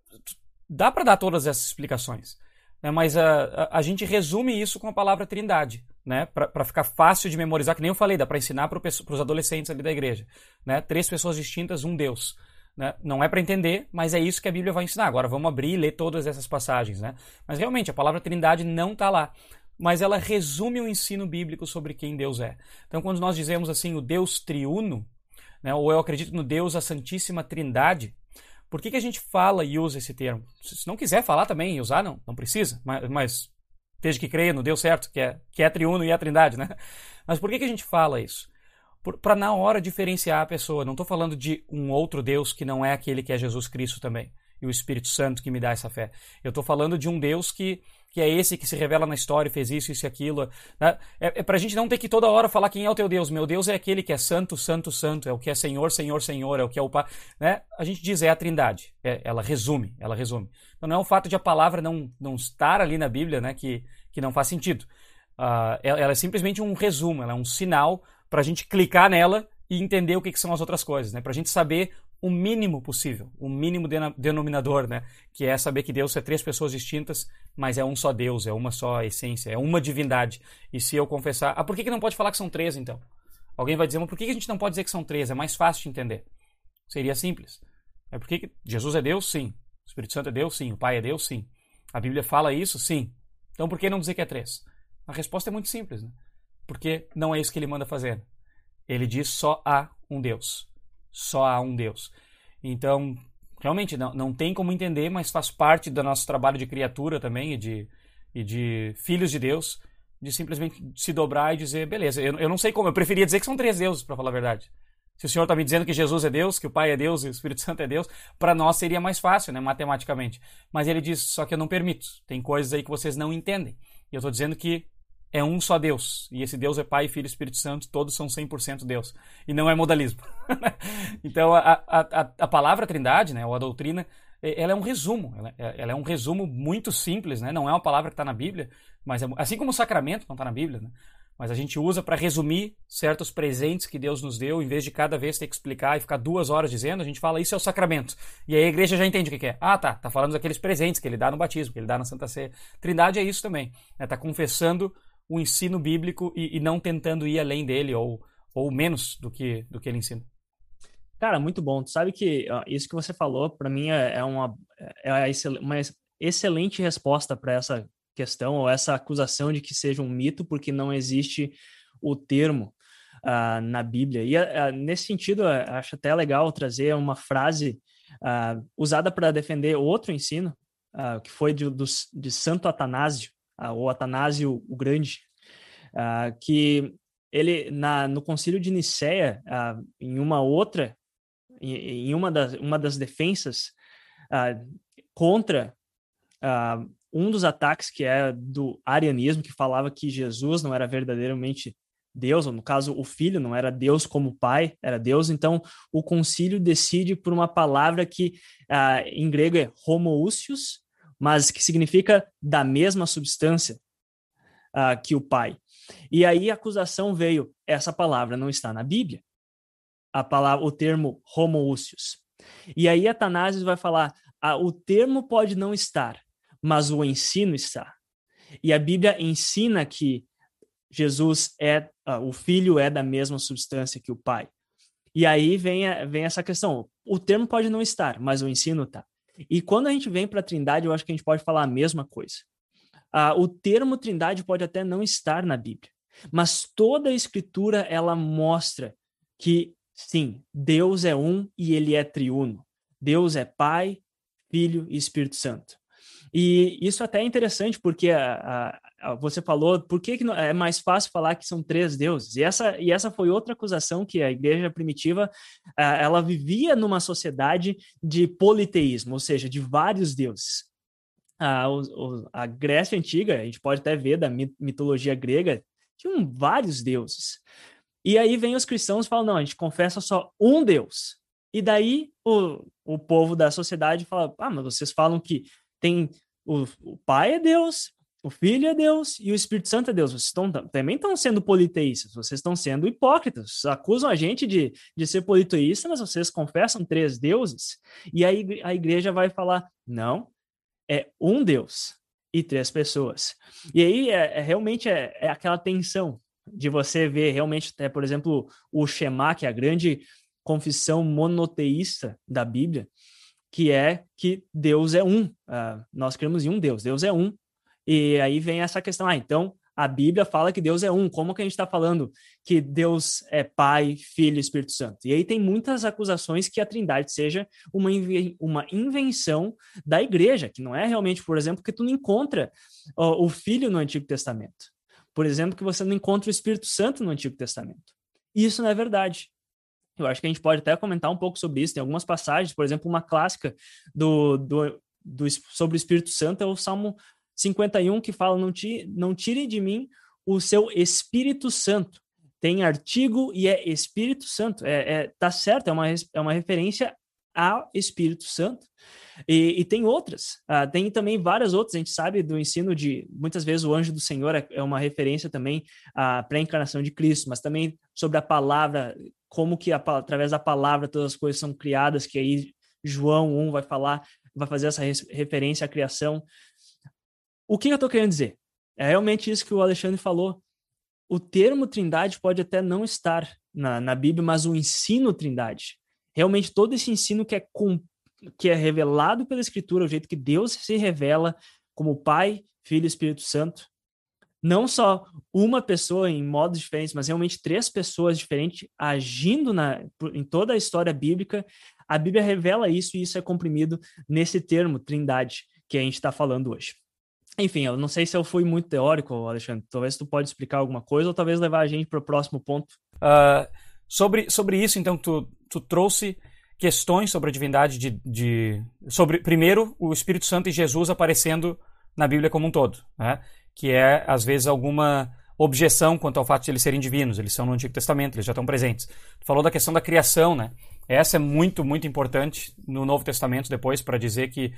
Dá para dar todas essas explicações, né? mas a, a, a, gente resume isso com a palavra trindade, né? para ficar fácil de memorizar, que nem eu falei, dá para ensinar para os adolescentes ali da igreja. Né? Três pessoas distintas, um Deus. Né? Não é para entender, mas é isso que a Bíblia vai ensinar. Agora vamos abrir e ler todas essas passagens. Né? Mas realmente, a palavra trindade não está lá. Mas ela resume o ensino bíblico sobre quem Deus é. Então, quando nós dizemos assim, o Deus triuno, né, ou eu acredito no Deus, a Santíssima Trindade, por que, que a gente fala e usa esse termo? Se não quiser falar também e usar, não, não precisa, mas, mas desde que creia no Deus certo, que é, que é triuno e é a trindade, né? Mas por que, que a gente fala isso? Para na hora diferenciar a pessoa. Não estou falando de um outro Deus que não é aquele que é Jesus Cristo também e o Espírito Santo que me dá essa fé. Eu estou falando de um Deus que, que é esse que se revela na história e fez isso, isso e aquilo. Né? É, é para a gente não ter que toda hora falar quem é o teu Deus. Meu Deus é aquele que é santo, santo, santo, é o que é Senhor, Senhor, Senhor, é o que é o Pai. Né? A gente diz é a Trindade. É, ela resume, ela resume. Então não é o fato de a palavra não, não estar ali na Bíblia né, que, que não faz sentido. Uh, ela é simplesmente um resumo, ela é um sinal para a gente clicar nela e entender o que, que são as outras coisas, né? Para a gente saber o mínimo possível, o mínimo denominador, né? Que é saber que Deus é três pessoas distintas, mas é um só Deus, é uma só essência, é uma divindade. E se eu confessar, ah, por que, que não pode falar que são três então? Alguém vai dizer, mas por que a gente não pode dizer que são três? É mais fácil de entender. Seria simples. É porque Jesus é Deus, sim. O Espírito Santo é Deus, sim. O Pai é Deus, sim. A Bíblia fala isso, sim. Então por que não dizer que é três? A resposta é muito simples, né? Porque não é isso que ele manda fazer. Ele diz só há um Deus. Só há um Deus. Então, realmente, não, não tem como entender, mas faz parte do nosso trabalho de criatura também e de, e de filhos de Deus, de simplesmente se dobrar e dizer, beleza, eu, eu não sei como, eu preferia dizer que são três deuses, para falar a verdade. Se o Senhor está me dizendo que Jesus é Deus, que o Pai é Deus e o Espírito Santo é Deus, para nós seria mais fácil, né, matematicamente. Mas ele diz, só que eu não permito. Tem coisas aí que vocês não entendem. E eu estou dizendo que é um só Deus. E esse Deus é Pai, Filho e Espírito Santo, todos são 100% Deus. E não é modalismo. então, a, a, a, palavra trindade, né, ou a doutrina, ela é um resumo. Ela, ela é um resumo muito simples, né? não é uma palavra que está na Bíblia, mas é, assim como o sacramento não está na Bíblia, né? mas a gente usa para resumir certos presentes que Deus nos deu, em vez de cada vez ter que explicar e ficar duas horas dizendo, a gente fala isso é o sacramento. E aí a igreja já entende o que é. Ah, tá, tá falando daqueles presentes que ele dá no batismo, que ele dá na Santa Ceia. Trindade é isso também. Né? Tá confessando o ensino bíblico e, e, não tentando ir além dele ou, ou menos do que, do que ele ensina. Cara, muito bom. Tu sabe que isso que você falou, para mim, é, é uma, é uma excelente resposta para essa questão ou essa acusação de que seja um mito porque não existe o termo uh, na Bíblia. E uh, nesse sentido, uh, acho até legal trazer uma frase usada para defender outro ensino, que foi de, do, de Santo Atanásio, ou Atanásio o Grande, que ele, na, no concílio de Nicéia, em uma outra, em, uma, das, uma das defensas contra um dos ataques que é do arianismo, que falava que Jesus não era verdadeiramente Deus, ou no caso, o filho não era Deus como pai, era Deus, então o concílio decide por uma palavra que em grego é homoousios, mas que significa da mesma substância uh, que o pai. E aí a acusação veio, essa palavra não está na Bíblia, a palavra, o termo homoousios. E aí Atanásio vai falar, ah, o termo pode não estar, mas o ensino está. E a Bíblia ensina que Jesus é, uh, o filho é da mesma substância que o pai. E aí vem, a, vem essa questão: o termo pode não estar, mas o ensino está. E quando a gente vem para a Trindade, eu acho que a gente pode falar a mesma coisa. Uh, o termo Trindade pode até não estar na Bíblia, mas toda a Escritura ela mostra que sim, Deus é um e Ele é triuno. Deus é Pai, Filho e Espírito Santo. E isso até é interessante, porque a, a, você falou, por que, que é mais fácil falar que são três deuses? E essa, e essa foi outra acusação que a igreja primitiva, ela vivia numa sociedade de politeísmo, ou seja, de vários deuses. A, a Grécia Antiga, a gente pode até ver da mitologia grega, tinham vários deuses. E aí vem os cristãos e falam, não, a gente confessa só um Deus. E daí o, o povo da sociedade fala, ah, mas vocês falam que tem o, o Pai é Deus, o Filho é Deus e o Espírito Santo é Deus. Vocês estão, também estão sendo politeístas, vocês estão sendo hipócritas, acusam a gente de, de ser politeísta, mas vocês confessam três deuses. E aí a igreja vai falar: não, é um Deus e três pessoas. E aí é, é realmente é, é, aquela tensão de você ver realmente, até, por exemplo, o Shema, que é a grande confissão monoteísta da Bíblia, que é que Deus é um. Uh, nós cremos em um Deus, Deus é um. E aí vem essa questão, ah, então a Bíblia fala que Deus é um, como que a gente está falando que Deus é Pai, Filho e Espírito Santo? E aí tem muitas acusações que a Trindade seja uma, uma invenção da igreja, que não é realmente, por exemplo, que tu não encontra o Filho no Antigo Testamento. Por exemplo, que você não encontra o Espírito Santo no Antigo Testamento. Isso não é verdade. Eu acho que a gente pode até comentar um pouco sobre isso. Tem algumas passagens, por exemplo, uma clássica do, do, do sobre o Espírito Santo é o Salmo 51, que fala: Não, ti, não tire de mim o seu Espírito Santo. Tem artigo e é Espírito Santo. É, é, tá certo, é uma, é uma referência ao Espírito Santo. E, e tem outras, uh, tem também várias outras. A gente sabe do ensino de muitas vezes o anjo do Senhor é, é uma referência também à pré-encarnação de Cristo, mas também sobre a palavra como que a, através da palavra todas as coisas são criadas, que aí João 1 vai falar, vai fazer essa referência à criação. O que eu estou querendo dizer? É realmente isso que o Alexandre falou. O termo trindade pode até não estar na, na Bíblia, mas o ensino trindade, realmente todo esse ensino que é, com, que é revelado pela Escritura, o jeito que Deus se revela como Pai, Filho e Espírito Santo, não só uma pessoa em modos diferentes, mas realmente três pessoas diferentes agindo na, em toda a história bíblica, a Bíblia revela isso e isso é comprimido nesse termo, trindade, que a gente está falando hoje. Enfim, eu não sei se eu fui muito teórico, Alexandre. Talvez tu pode explicar alguma coisa ou talvez levar a gente para o próximo ponto. Uh, sobre, sobre isso, então, tu, tu trouxe questões sobre a divindade de, de, sobre primeiro o Espírito Santo e Jesus aparecendo na Bíblia como um todo, né? que é às vezes alguma objeção quanto ao fato de eles serem divinos, eles são no Antigo Testamento, eles já estão presentes. Tu falou da questão da criação, né? Essa é muito muito importante no Novo Testamento depois para dizer que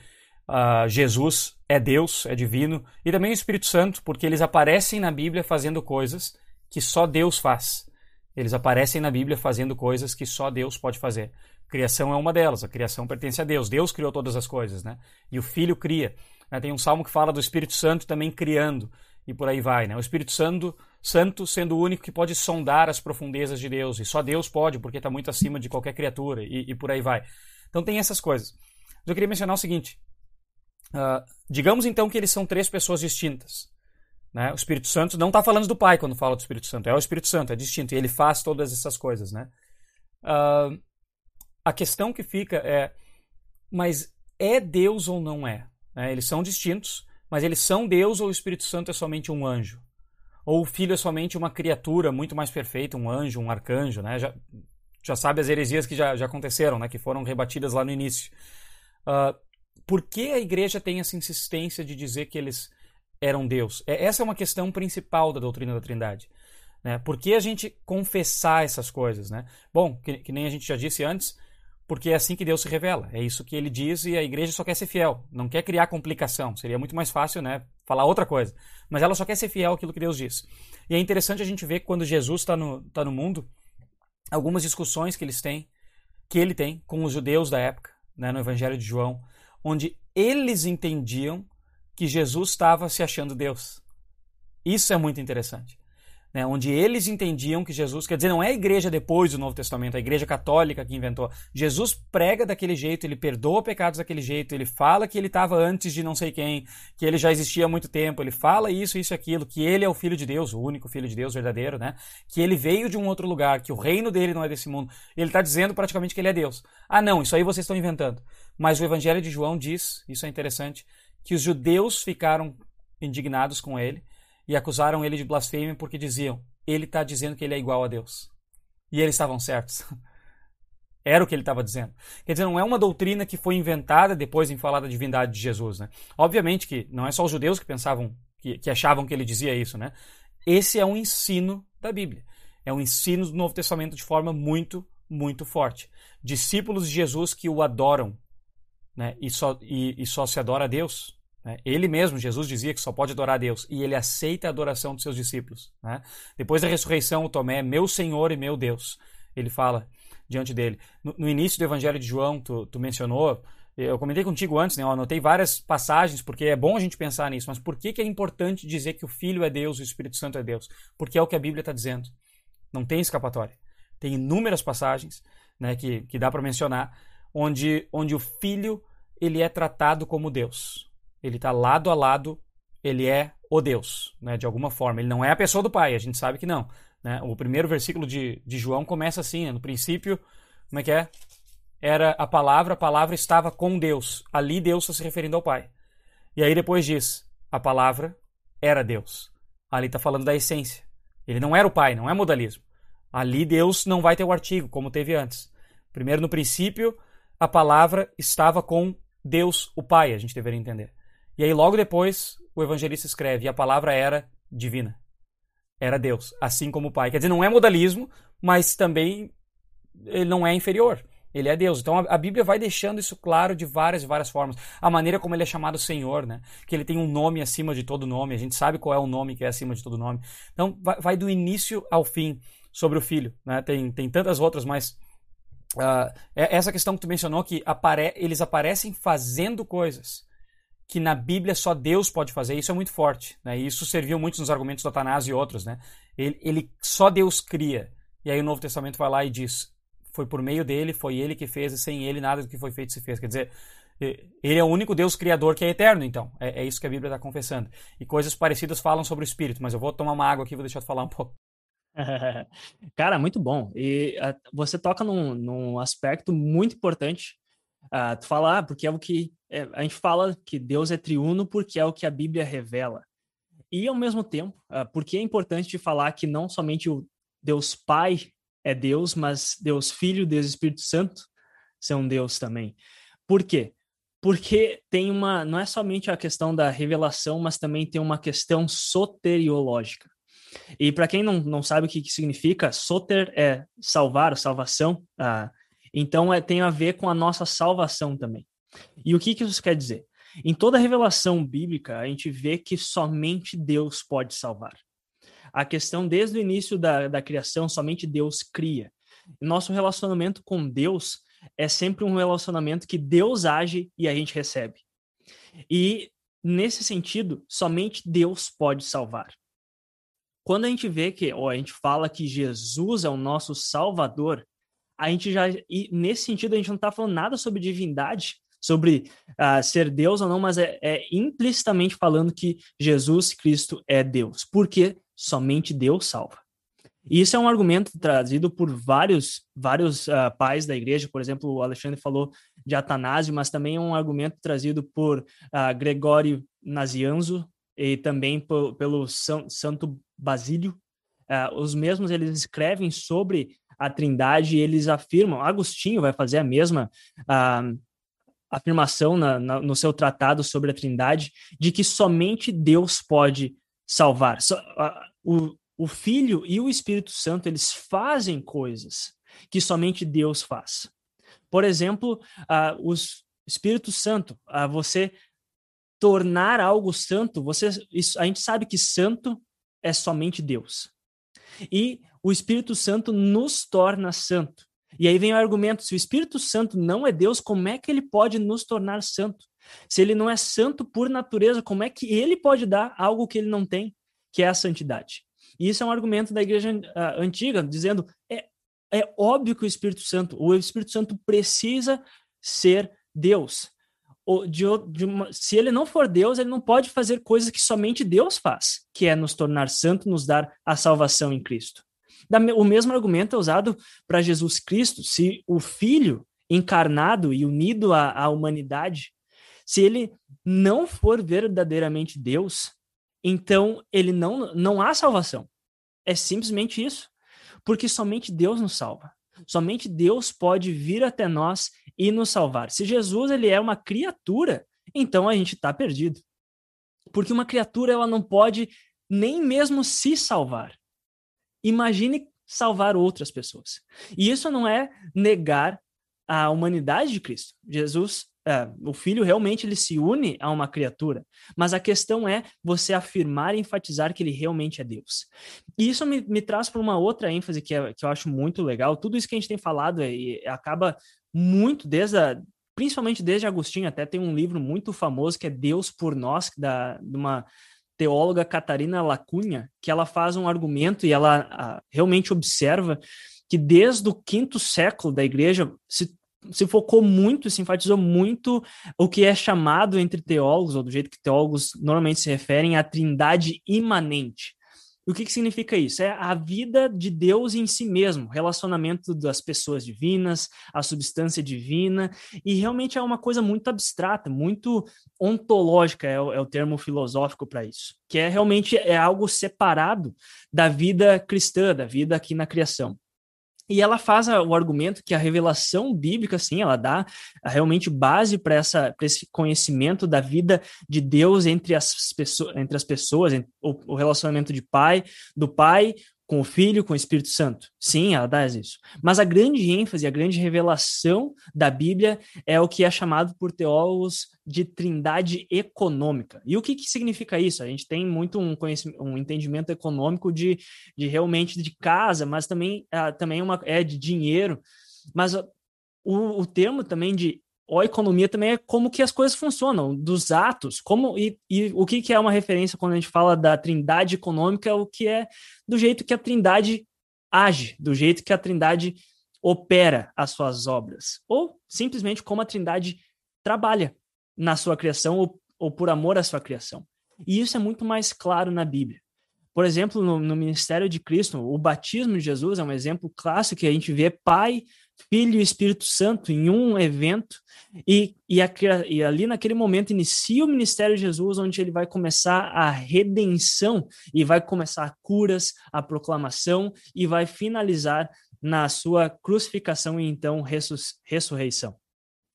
uh, Jesus é Deus, é divino, e também o Espírito Santo, porque eles aparecem na Bíblia fazendo coisas que só Deus faz. Eles aparecem na Bíblia fazendo coisas que só Deus pode fazer. Criação é uma delas, a criação pertence a Deus. Deus criou todas as coisas, né? E o Filho cria. Né? Tem um salmo que fala do Espírito Santo também criando, e por aí vai, né? O Espírito Santo, Santo sendo o único que pode sondar as profundezas de Deus, e só Deus pode, porque está muito acima de qualquer criatura, e, e, por aí vai. Então tem essas coisas. Mas eu queria mencionar o seguinte: Uh, digamos então que eles são três pessoas distintas. Né? O Espírito Santo não está falando do Pai quando fala do Espírito Santo, é o Espírito Santo, é distinto, e ele faz todas essas coisas. Né? Uh, a questão que fica é: mas é Deus ou não é? Né? Eles são distintos, mas eles são Deus ou o Espírito Santo é somente um anjo? Ou o Filho é somente uma criatura muito mais perfeita, um anjo, um arcanjo? Né? Já, já sabe as heresias que já, já aconteceram, né? que foram rebatidas lá no início. Uh, por que a igreja tem essa insistência de dizer que eles eram Deus? É, essa é uma questão principal da doutrina da Trindade. Né? Por que a gente confessar essas coisas? Né? Bom, que, que nem a gente já disse antes, porque é assim que Deus se revela. É isso que ele diz e a igreja só quer ser fiel, não quer criar complicação. Seria muito mais fácil né, falar outra coisa. Mas ela só quer ser fiel àquilo que Deus diz. E é interessante a gente ver que quando Jesus está no, tá no mundo, algumas discussões que eles têm, que ele tem com os judeus da época, né, no Evangelho de João, onde eles entendiam que Jesus estava se achando Deus. Isso é muito interessante. Né, onde eles entendiam que Jesus, quer dizer, não é a igreja depois do Novo Testamento, é a igreja católica que inventou. Jesus prega daquele jeito, ele perdoa pecados daquele jeito, ele fala que ele estava antes de não sei quem, que ele já existia há muito tempo, ele fala isso, isso e aquilo, que ele é o Filho de Deus, o único Filho de Deus verdadeiro, né? Que ele veio de um outro lugar, que o reino dele não é desse mundo. Ele está dizendo praticamente que ele é Deus. Ah, não, isso aí vocês estão inventando. Mas o Evangelho de João diz, isso é interessante, que os judeus ficaram indignados com ele e acusaram ele de blasfêmia porque diziam: ele está dizendo que ele é igual a Deus. E eles estavam certos. Era o que ele estava dizendo. Quer dizer, não é uma doutrina que foi inventada depois em falar da divindade de Jesus. Né? Obviamente que não é só os judeus que pensavam, que, que achavam que ele dizia isso. Né? Esse é um ensino da Bíblia. É um ensino do Novo Testamento de forma muito, muito forte. Discípulos de Jesus que o adoram né? e, só, e, e só se adora a Deus né? Ele mesmo, Jesus, dizia que só pode adorar a Deus e ele aceita a adoração dos seus discípulos. Né? Depois da ressurreição, o Tomé, meu Senhor e meu Deus, ele fala diante dele. No, no início do Evangelho de João, tu, tu, mencionou, eu comentei contigo antes, né? eu anotei várias passagens, porque é bom a gente pensar nisso, mas por que, que é importante dizer que o Filho é Deus e o Espírito Santo é Deus? Porque é o que a Bíblia está dizendo. Não tem escapatória. Tem inúmeras passagens né, que, que dá para mencionar, onde, onde o Filho ele é tratado como Deus ele está lado a lado, ele é o Deus, né, de alguma forma. Ele não é a pessoa do Pai, a gente sabe que não. Né? O primeiro versículo de, de João começa assim, né? no princípio, como é que é? Era a palavra, a palavra estava com Deus. Ali Deus está se referindo ao Pai. E aí depois diz, a palavra era Deus. Ali está falando da essência. Ele não era o Pai, não é modalismo. Ali Deus não vai ter o artigo, como teve antes. Primeiro, no princípio, a palavra estava com Deus, o Pai, a gente deveria entender. E aí, logo depois, o evangelista escreve: e a palavra era divina. Era Deus, assim como o Pai. Quer dizer, não é modalismo, mas também ele não é inferior. Ele é Deus. Então a, Bíblia vai deixando isso claro de várias e várias formas. A maneira como ele é chamado Senhor, né? Que ele tem um nome acima de todo nome. A gente sabe qual é o nome que é acima de todo nome. Então vai, vai do início ao fim sobre o Filho. Né? Tem, tem tantas outras, mas uh, essa questão que tu mencionou que apare eles aparecem fazendo coisas que na Bíblia só Deus pode fazer, isso é muito forte. Né? Isso serviu muito nos argumentos do Atanásio e outros. Né? Ele, ele, só Deus cria. E aí o Novo Testamento vai lá e diz: foi por meio dele, foi ele que fez, e sem ele nada do que foi feito se fez. Quer dizer, ele é o único Deus criador que é eterno, então. É, é isso que a Bíblia está confessando. E coisas parecidas falam sobre o Espírito, mas eu vou tomar uma água aqui e vou deixar tu falar um pouco. Cara, muito bom. E uh, você toca num, num, aspecto muito importante. Uh, tu fala, ah, porque é o que. É, a gente fala que Deus é triuno porque é o que a Bíblia revela. E ao mesmo tempo, uh, porque é importante falar que não somente o Deus Pai é Deus, mas Deus Filho, Deus Espírito Santo são Deus também. Por quê? Porque tem uma, não é somente a questão da revelação, mas também tem uma questão soteriológica. E para quem não, não sabe o que, que significa, soter é salvar, salvação, ah, então é, tem a ver com a nossa salvação também. E o que, que isso quer dizer? Em toda revelação bíblica, a gente vê que somente Deus pode salvar. A questão desde o início da, da criação, somente Deus cria. Nosso relacionamento com Deus é sempre um relacionamento que Deus age e a gente recebe. E nesse sentido, somente Deus pode salvar. Quando a gente vê que, ou a gente fala que Jesus é o nosso Salvador, a gente já, e nesse sentido, a gente não está falando nada sobre divindade, sobre uh, ser Deus ou não, mas é, é, implicitamente falando que Jesus Cristo é Deus, porque somente Deus salva. E isso é um argumento trazido por vários, vários uh, pais da igreja, por exemplo, o Alexandre falou de Atanásio, mas também é um argumento trazido por uh, Gregório Nazianzo e também pelo São, Santo Basílio. Uh, os mesmos eles escrevem sobre a Trindade e eles afirmam, Agostinho vai fazer a mesma afirmação na, na, no seu tratado sobre a Trindade, de que somente Deus pode salvar. So, o, o Filho e o Espírito Santo, eles fazem coisas que somente Deus faz. Por exemplo, uh, o Espírito Santo, uh, você tornar algo santo, você, isso, a gente sabe que santo é somente Deus. E o Espírito Santo nos torna santo. E aí vem o argumento: se o Espírito Santo não é Deus, como é que ele pode nos tornar santo? Se ele não é santo por natureza, como é que ele pode dar algo que ele não tem, que é a santidade? E isso é um argumento da igreja uh, antiga, dizendo é, é óbvio que o Espírito Santo, o Espírito Santo precisa ser Deus. De, de uma, se ele não for Deus, ele não pode fazer coisas que somente Deus faz, que é nos tornar santo, nos dar a salvação em Cristo. Da, o mesmo argumento é usado para Jesus Cristo. Se o Filho encarnado e unido à, à humanidade, se ele não for verdadeiramente Deus, então ele não, não há salvação. É simplesmente isso. Porque somente Deus nos salva. Somente Deus pode vir até nós e nos salvar. Se Jesus ele é uma criatura, então a gente está perdido. Porque uma criatura ela não pode nem mesmo se salvar. Imagine salvar outras pessoas. E isso não é negar a humanidade de Cristo. Jesus é, o filho realmente ele se une a uma criatura, mas a questão é você afirmar e enfatizar que ele realmente é Deus. E isso me, me traz para uma outra ênfase que, é, que eu acho muito legal. Tudo isso que a gente tem falado e acaba muito desde a, principalmente desde Agostinho, até tem um livro muito famoso que é Deus por Nós, da, de uma teóloga Catarina Lacunha, que ela faz um argumento e ela a, realmente observa que desde o quinto século da igreja se se focou muito, se enfatizou muito o que é chamado entre teólogos, ou do jeito que teólogos normalmente se referem, a trindade imanente. O que, que significa isso? É a vida de Deus em si mesmo, relacionamento das pessoas divinas, a substância divina, e realmente é uma coisa muito abstrata, muito ontológica, é o, é o termo filosófico para isso, que é realmente é algo separado da vida cristã, da vida aqui na criação. E ela faz o argumento que a revelação bíblica, sim, ela dá realmente base para esse conhecimento da vida de Deus entre as pessoas, entre as pessoas o, o relacionamento de pai, do pai com o Filho, com o Espírito Santo. Sim, ela dá isso. Mas a grande ênfase, a grande revelação da Bíblia é o que é chamado por teólogos de trindade econômica. E o que, que significa isso? A gente tem muito um, um entendimento econômico de, de realmente de casa, mas também, uh, também uma, é de dinheiro. Mas o, o termo também de a economia também é como que as coisas funcionam, dos atos, como e, e o que, que é uma referência quando a gente fala da trindade econômica, é o que é do jeito que a trindade age, do jeito que a trindade opera as suas obras, ou simplesmente como a Trindade trabalha na sua criação ou, ou por amor à sua criação. E isso é muito mais claro na Bíblia. Por exemplo, no, no, ministério de Cristo, o batismo de Jesus é um exemplo clássico que a gente vê Pai, Filho e Espírito Santo em um evento, e, e, a, e, ali naquele momento inicia o ministério de Jesus, onde ele vai começar a redenção, e vai começar curas, a proclamação, e vai finalizar na sua crucificação e então ressurreição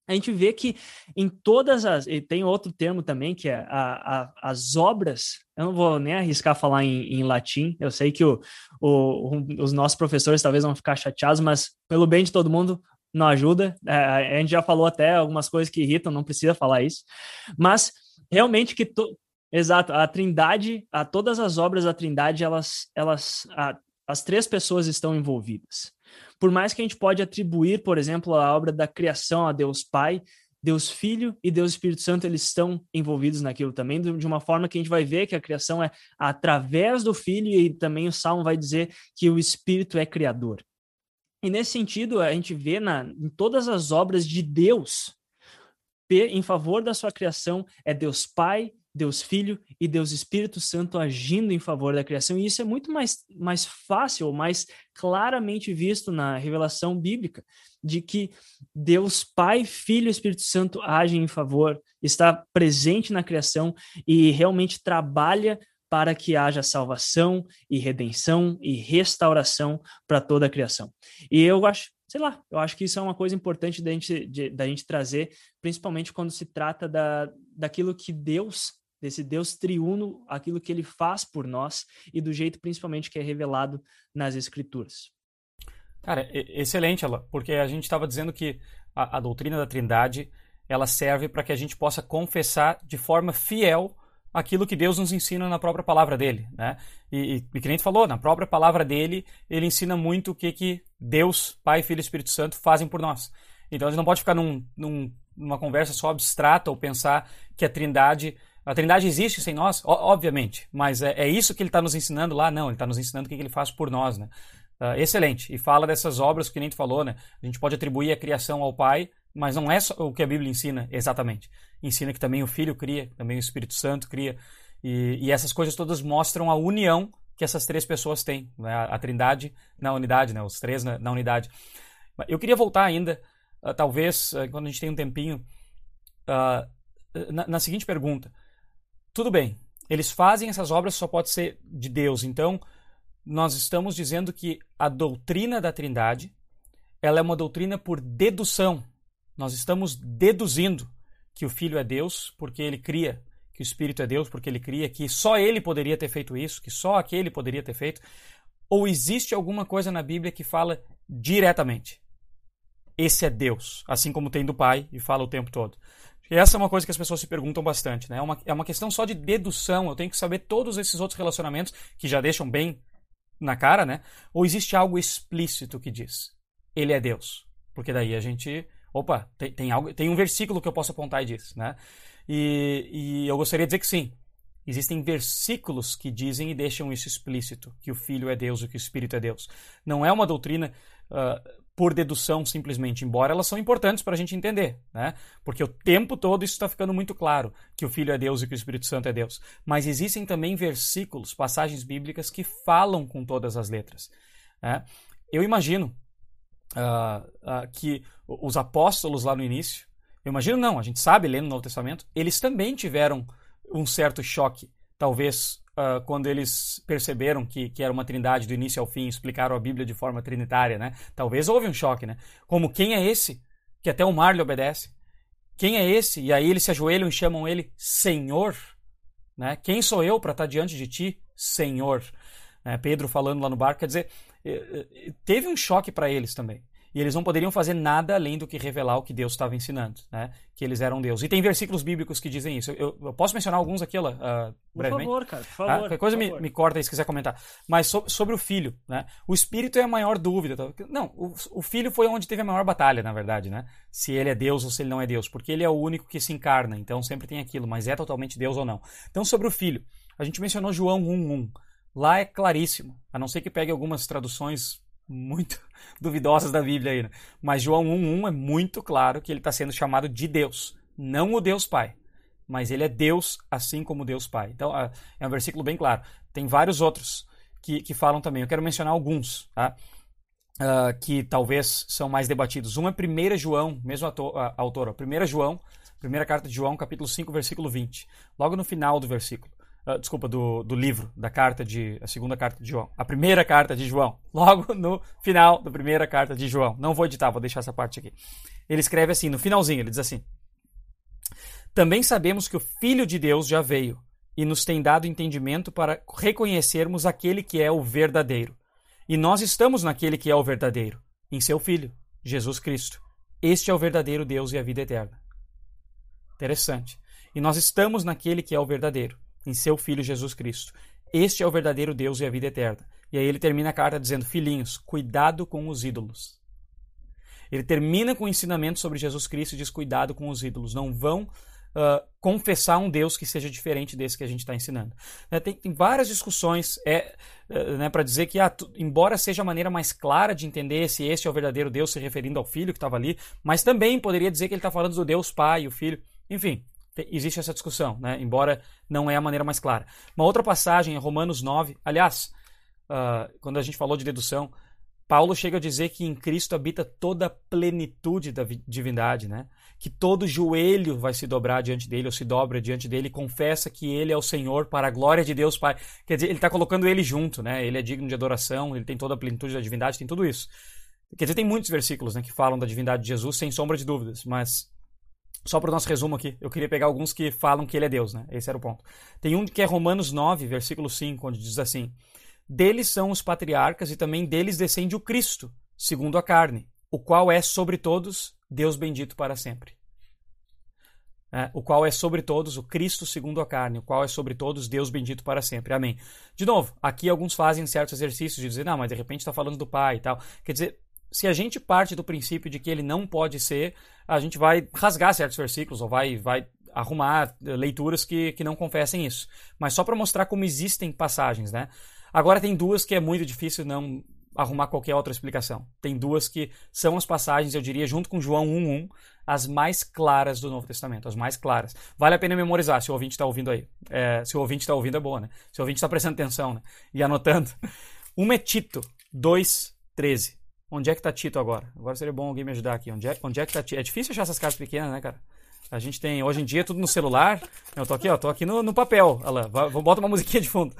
a gente vê que em todas as. E tem outro termo também, que é a, a, as obras. Eu não vou nem arriscar falar em, em latim. Eu sei que o, o, os nossos professores talvez vão ficar chateados, mas pelo bem de todo mundo, não ajuda. É, a gente já falou até algumas coisas que irritam, não precisa falar isso. Mas realmente que. To, exato, a Trindade, a, todas as obras da Trindade, elas. elas a, as três pessoas estão envolvidas. Por mais que a gente pode atribuir, por exemplo, a obra da criação a Deus Pai, Deus Filho e Deus Espírito Santo, eles estão envolvidos naquilo também, de uma forma que a gente vai ver que a criação é através do Filho e também o Salmo vai dizer que o Espírito é criador. E nesse sentido, a gente vê na, em todas as obras de Deus, em favor da sua criação, é Deus Pai, Deus Filho e Deus Espírito Santo agindo em favor da criação. E isso é muito mais, mais fácil, mais claramente visto na revelação bíblica, de que Deus Pai, Filho e Espírito Santo agem em favor, está presente na criação e realmente trabalha para que haja salvação e redenção e restauração para toda a criação. E eu acho, sei lá, eu acho que isso é uma coisa importante da gente, de, da gente trazer, principalmente quando se trata da, daquilo que Deus desse Deus triuno, aquilo que ele faz por nós e do jeito principalmente que é revelado nas Escrituras. Cara, excelente, ela, porque a gente estava dizendo que a, a, doutrina da Trindade ela serve para que a gente possa confessar de forma fiel aquilo que Deus nos ensina na própria palavra dele, né? E, e, e que nem falou, na própria palavra dele, ele ensina muito o que, que Deus, Pai, Filho e Espírito Santo fazem por nós. Então a gente não pode ficar num, num, numa conversa só abstrata ou pensar que a Trindade a Trindade existe sem nós, obviamente, mas é, é isso que ele está nos ensinando lá? Não, ele está nos ensinando o que ele faz por nós, né? Uh, excelente. E fala dessas obras que nem tu falou, né? A gente pode atribuir a criação ao Pai, mas não é o que a Bíblia ensina exatamente. Ensina que também o Filho cria, também o Espírito Santo cria. E, e essas coisas todas mostram a união que essas três pessoas têm. Né? A, a, Trindade na unidade, né? os três na, na unidade. Eu queria voltar ainda, uh, talvez, uh, quando a gente tem um tempinho, na, na seguinte pergunta tudo bem, eles fazem essas obras, só pode ser de Deus. Então, nós estamos dizendo que a doutrina da Trindade, ela é uma doutrina por dedução. Nós estamos deduzindo que o Filho é Deus porque ele cria, que o Espírito é Deus porque ele cria, que só ele poderia ter feito isso, que só aquele poderia ter feito. Ou existe alguma coisa na Bíblia que fala diretamente? Esse é Deus, assim como tem do Pai e fala o tempo todo. Essa é uma coisa que as pessoas se perguntam bastante, né? É uma, é uma questão só de dedução. Eu tenho que saber todos esses outros relacionamentos que já deixam bem na cara, né? Ou existe algo explícito que diz ele é Deus? Porque daí a gente, opa, tem, tem algo, tem um versículo que eu posso apontar e diz, né? E, e eu gostaria de dizer que sim. Existem versículos que dizem e deixam isso explícito, que o Filho é Deus e que o Espírito é Deus. Não é uma doutrina uh, por dedução simplesmente, embora elas são importantes para a gente entender, né? Porque o tempo todo isso está ficando muito claro, que o Filho é Deus e que o Espírito Santo é Deus. Mas existem também versículos, passagens bíblicas que falam com todas as letras. Né? Eu imagino uh, uh, que os apóstolos lá no início, eu imagino não, a gente sabe lendo no Novo Testamento, eles também tiveram um certo choque, talvez uh, quando eles perceberam que, que era uma trindade do início ao fim, explicaram a Bíblia de forma trinitária, né? Talvez houve um choque, né? Como quem é esse que até o mar lhe obedece? Quem é esse? E aí eles se ajoelham e chamam ele Senhor, né? Quem sou eu para estar diante de ti, Senhor? Né? Pedro falando lá no barco, quer dizer, eh, eh, teve um choque para eles também e eles não poderiam fazer nada além do que revelar o que Deus estava ensinando, né? Que eles eram Deus. E tem versículos bíblicos que dizem isso. Eu, eu posso mencionar alguns aqui, lá, uh, brevemente? Por favor, cara, por favor. Ah, qualquer coisa me, me, corta aí se quiser comentar. Mas so, sobre o filho, né? O espírito é a maior dúvida. Tá? Não, o, o, filho foi onde teve a maior batalha, na verdade, né? Se ele é Deus ou se ele não é Deus. Porque ele é o único que se encarna, então sempre tem aquilo, mas é totalmente Deus ou não. Então, sobre o filho, a gente mencionou João 1.1. Lá é claríssimo, a não ser que pegue algumas traduções muito duvidosas da Bíblia aí, né? Mas João 1.1 é muito claro que ele está sendo chamado de Deus, não o Deus Pai. Mas ele é Deus assim como Deus Pai. Então, é um versículo bem claro. Tem vários outros que, que falam também. Eu quero mencionar alguns, tá? Uh, que talvez são mais debatidos. Um é 1 João, mesmo autor, 1 João, primeira carta de João, capítulo 5, versículo 20. Logo no final do versículo. Uh, desculpa, do, do livro, da carta de. A segunda carta de João. A primeira carta de João. Logo no final da primeira carta de João. Não vou editar, vou deixar essa parte aqui. Ele escreve assim, no finalzinho, ele diz assim: Também sabemos que o Filho de Deus já veio e nos tem dado entendimento para reconhecermos aquele que é o verdadeiro. E nós estamos naquele que é o verdadeiro, em seu Filho, Jesus Cristo. Este é o verdadeiro Deus e a vida eterna. Interessante. E nós estamos naquele que é o verdadeiro, em seu Filho Jesus Cristo. Este é o verdadeiro Deus e a vida eterna. E aí ele termina a carta dizendo: Filhinhos, cuidado com os ídolos. Ele termina com o ensinamento sobre Jesus Cristo e diz: Cuidado com os ídolos. Não vão uh, confessar um Deus que seja diferente desse que a gente está ensinando. Né, tem, tem, várias discussões é, uh, né, para dizer que, ah, embora seja a maneira mais clara de entender se este é o verdadeiro Deus, se referindo ao Filho que estava ali, mas também poderia dizer que ele está falando do Deus Pai, o Filho. Enfim, existe essa discussão, né, embora não é a maneira mais clara. Uma outra passagem é Romanos 9. Aliás, uh, quando a gente falou de dedução, Paulo chega a dizer que em Cristo habita toda a plenitude da divindade, né? que todo joelho vai se dobrar diante dele, ou se dobra diante dele, e confessa que ele é o Senhor para a glória de Deus Pai. Quer dizer, ele está colocando ele junto, né? Ele é digno de adoração, ele tem toda a plenitude da divindade, tem tudo isso. Quer dizer, tem muitos versículos né, que falam da divindade de Jesus, sem sombra de dúvidas, mas só para o nosso resumo aqui, eu queria pegar alguns que falam que ele é Deus, né? Esse era o ponto. Tem um que é Romanos 9, versículo 5, onde diz assim: Deles são os patriarcas e também deles descende o Cristo, segundo a carne, o qual é sobre todos Deus bendito para sempre. É, o qual é sobre todos o Cristo segundo a carne, o qual é sobre todos Deus bendito para sempre. Amém. De novo, aqui alguns fazem certos exercícios de dizer, não, mas de repente está falando do Pai e tal. Quer dizer, se a gente parte do princípio de que ele não pode ser, a gente vai rasgar certos versículos ou vai, vai arrumar leituras que, que não confessem isso. Mas só para mostrar como existem passagens, né? Agora tem duas que é muito difícil não arrumar qualquer outra explicação. Tem duas que são as passagens, eu diria, junto com João 1.1, as mais claras do Novo Testamento, as mais claras. Vale a pena memorizar, se o ouvinte está ouvindo aí. É, se o ouvinte está ouvindo é boa, né? Se o ouvinte está prestando atenção né? e anotando. Uma é Tito 2.13. Onde é que está Tito agora? Agora seria bom alguém me ajudar aqui. Onde é, onde é que está Tito? É difícil achar essas cartas pequenas, né, cara? A gente tem, hoje em dia, tudo no celular. Eu tô aqui, ó, tô aqui no, no papel. Olha lá, vamos bota uma musiquinha de fundo.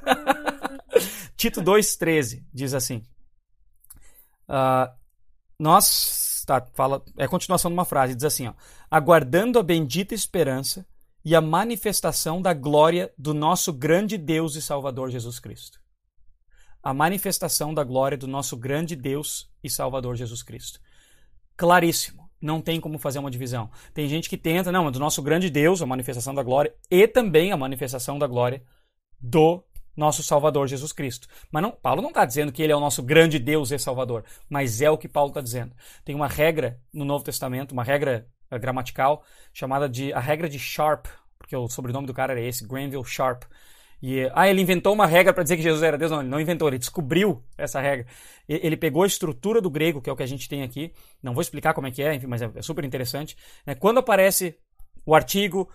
Tito 2,13 diz assim: Uh, nós, tá, fala, é a continuação de uma frase, diz assim, ó, aguardando a bendita esperança e a manifestação da glória do nosso grande Deus e Salvador Jesus Cristo. A manifestação da glória do nosso grande Deus e Salvador Jesus Cristo. Claríssimo. Não tem como fazer uma divisão. Tem gente que tenta, não, do nosso grande Deus, a manifestação da glória, e também a manifestação da glória do nosso Salvador Jesus Cristo. Mas não, Paulo não está dizendo que ele é o nosso grande Deus e Salvador, mas é o que Paulo está dizendo. Tem uma regra no Novo Testamento, uma regra uh, gramatical, chamada de a regra de Sharp, porque o sobrenome do cara era esse, Granville Sharp. E, ah, ele inventou uma regra para dizer que Jesus era Deus? Não, ele não inventou, ele descobriu essa regra. Ele pegou a estrutura do grego, que é o que a gente tem aqui, não vou explicar como é que é, enfim, mas é, é super interessante. Né? Quando aparece o artigo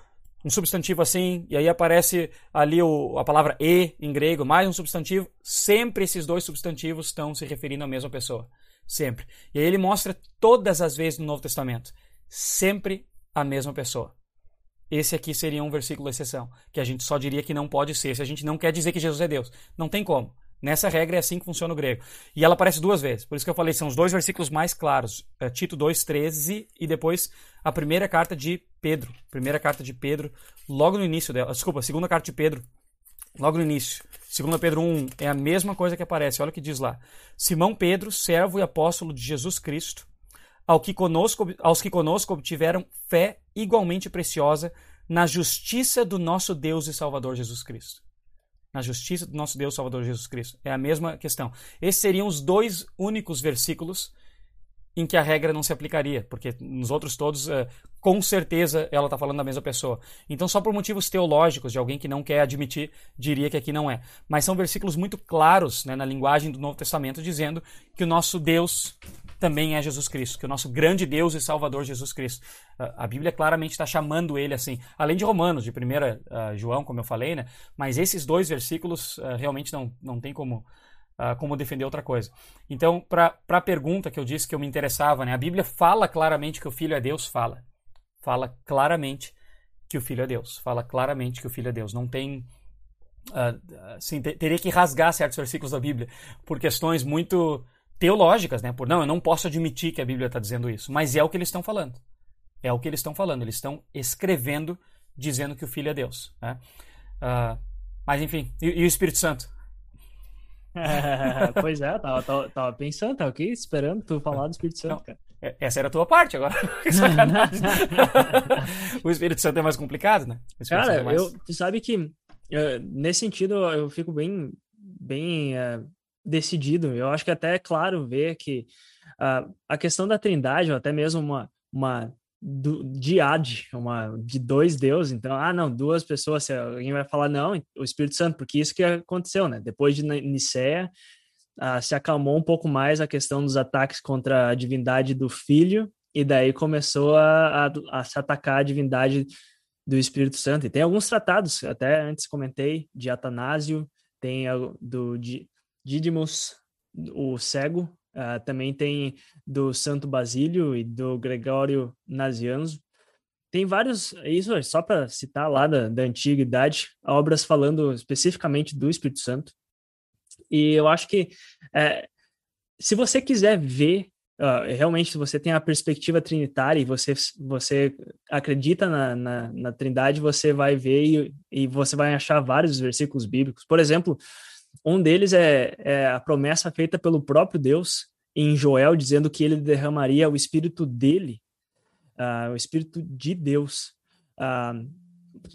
um substantivo assim, e aí aparece ali o, a palavra e em grego, mais um substantivo, sempre esses dois substantivos estão se referindo à mesma pessoa. Sempre. E aí ele mostra todas as vezes no Novo Testamento, sempre a mesma pessoa. Esse aqui seria um versículo exceção, que a gente só diria que não pode ser, se a gente não quer dizer que Jesus é Deus. Não tem como. Nessa regra é assim que funciona o grego. E ela aparece duas vezes. Por isso que eu falei, são os dois versículos mais claros. É Tito 2,13 e depois a primeira carta de Pedro. Primeira carta de Pedro, logo no início dela. Desculpa, segunda carta de Pedro, logo no início. Segunda Pedro 1 é a mesma coisa que aparece. Olha o que diz lá. Simão Pedro, servo e apóstolo de Jesus Cristo, ao que conosco, aos que conosco obtiveram fé igualmente preciosa na justiça do nosso Deus e Salvador Jesus Cristo na justiça do nosso Deus Salvador Jesus Cristo. É a mesma questão. Esses seriam os dois únicos versículos em que a regra não se aplicaria, porque nos outros todos, uh, com certeza, ela está falando da mesma pessoa. Então, só por motivos teológicos de alguém que não quer admitir, diria que aqui não é. Mas são versículos muito claros né, na linguagem do Novo Testamento, dizendo que o nosso Deus também é Jesus Cristo, que o nosso grande Deus e Salvador Jesus Cristo. A Bíblia claramente está chamando ele assim, além de Romanos, de 1 uh, João, como eu falei, né? Mas esses dois versículos realmente não, não tem como uh, como defender outra coisa. Então, para a pergunta que eu disse que eu me interessava, né, a Bíblia fala claramente que o Filho é Deus, fala. Fala claramente que o Filho é Deus. Fala claramente que o Filho é Deus. Não tem. Uh, assim, teria que rasgar certos versículos da Bíblia por questões muito teológicas, né? Por não, eu não posso admitir que a Bíblia está dizendo isso, mas é o que eles estão falando. É o que eles estão falando. Eles estão escrevendo dizendo que o Filho é Deus. Né? Uh, mas enfim, e, e, o Espírito Santo? pois é, tava, tava, tava, pensando, tava aqui esperando tu falar do Espírito Santo, cara. É, essa era a tua parte agora. o Espírito Santo é mais complicado, né? Cara, é mais... eu, tu sabe que eu, nesse sentido eu fico bem, bem uh, decidido. Eu acho que até é claro ver que uh, a questão da trindade, ou até mesmo uma, uma do, de ad, uma, de dois deuses. Então, ah, não, duas pessoas. Alguém vai falar, não, o Espírito Santo, porque isso que aconteceu, né? Depois de Nicéia, ah, se acalmou um pouco mais a questão dos ataques contra a divindade do Filho, e daí começou a, a, a se atacar a divindade do Espírito Santo. E tem alguns tratados, até antes comentei, de Atanásio, tem do Didymus, o cego, Uh, também tem do Santo Basílio e do Gregório Nazianzo. Tem vários, isso é só para citar lá da, da antiguidade, obras falando especificamente do Espírito Santo. E eu acho que é, se você quiser ver, uh, realmente, se você tem a perspectiva trinitária e você, você acredita na, na, na Trindade, você vai ver e, e você vai achar vários versículos bíblicos. Por exemplo, um deles é, é, a promessa feita pelo próprio Deus em Joel, dizendo que ele derramaria o espírito dele, uh, o espírito de Deus, uh,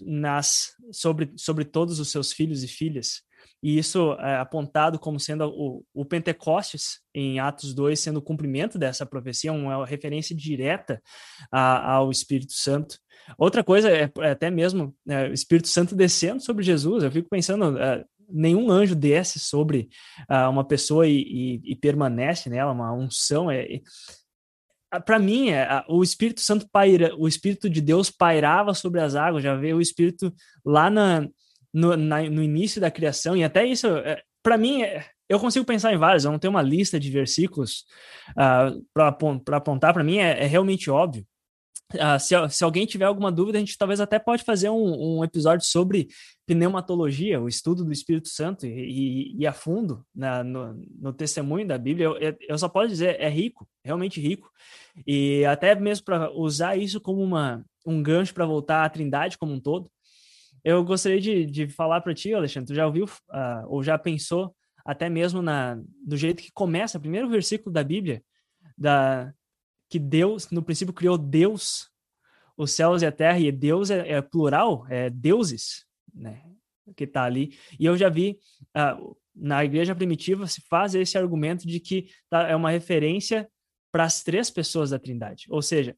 nas, sobre, sobre todos os seus filhos e filhas. E isso é apontado como sendo o, o Pentecostes, em Atos 2, sendo o cumprimento dessa profecia, uma referência direta a, ao Espírito Santo. Outra coisa é, é até mesmo é, o Espírito Santo descendo sobre Jesus. Eu fico pensando, é, nenhum anjo desce sobre uh, uma pessoa e, e, e, permanece nela, uma unção. É, é para mim, é, o Espírito Santo paira, o Espírito de Deus pairava sobre as águas, já veio o Espírito lá na, no, na, no início da criação, e até isso, é, para mim, é, eu consigo pensar em vários, eu não tenho uma lista de versículos uh, ah, para apontar, para mim é, é realmente óbvio. Uh, se, se, alguém tiver alguma dúvida, a gente talvez até pode fazer um, um episódio sobre pneumatologia, o estudo do Espírito Santo e, e, e a fundo na, no, no, testemunho da Bíblia. Eu, eu, só posso dizer, é rico, realmente rico. E até mesmo para usar isso como uma, um gancho para voltar à Trindade como um todo, eu gostaria de, de falar para ti, Alexandre, tu já ouviu uh, ou já pensou até mesmo na, do jeito que começa, o primeiro versículo da Bíblia, da, que Deus, no princípio, criou Deus, os céus e a terra, e Deus é, é plural, é deuses, né? Que está ali. E eu já vi uh, na igreja primitiva se faz esse argumento de que tá, é uma referência para as três pessoas da Trindade. Ou seja,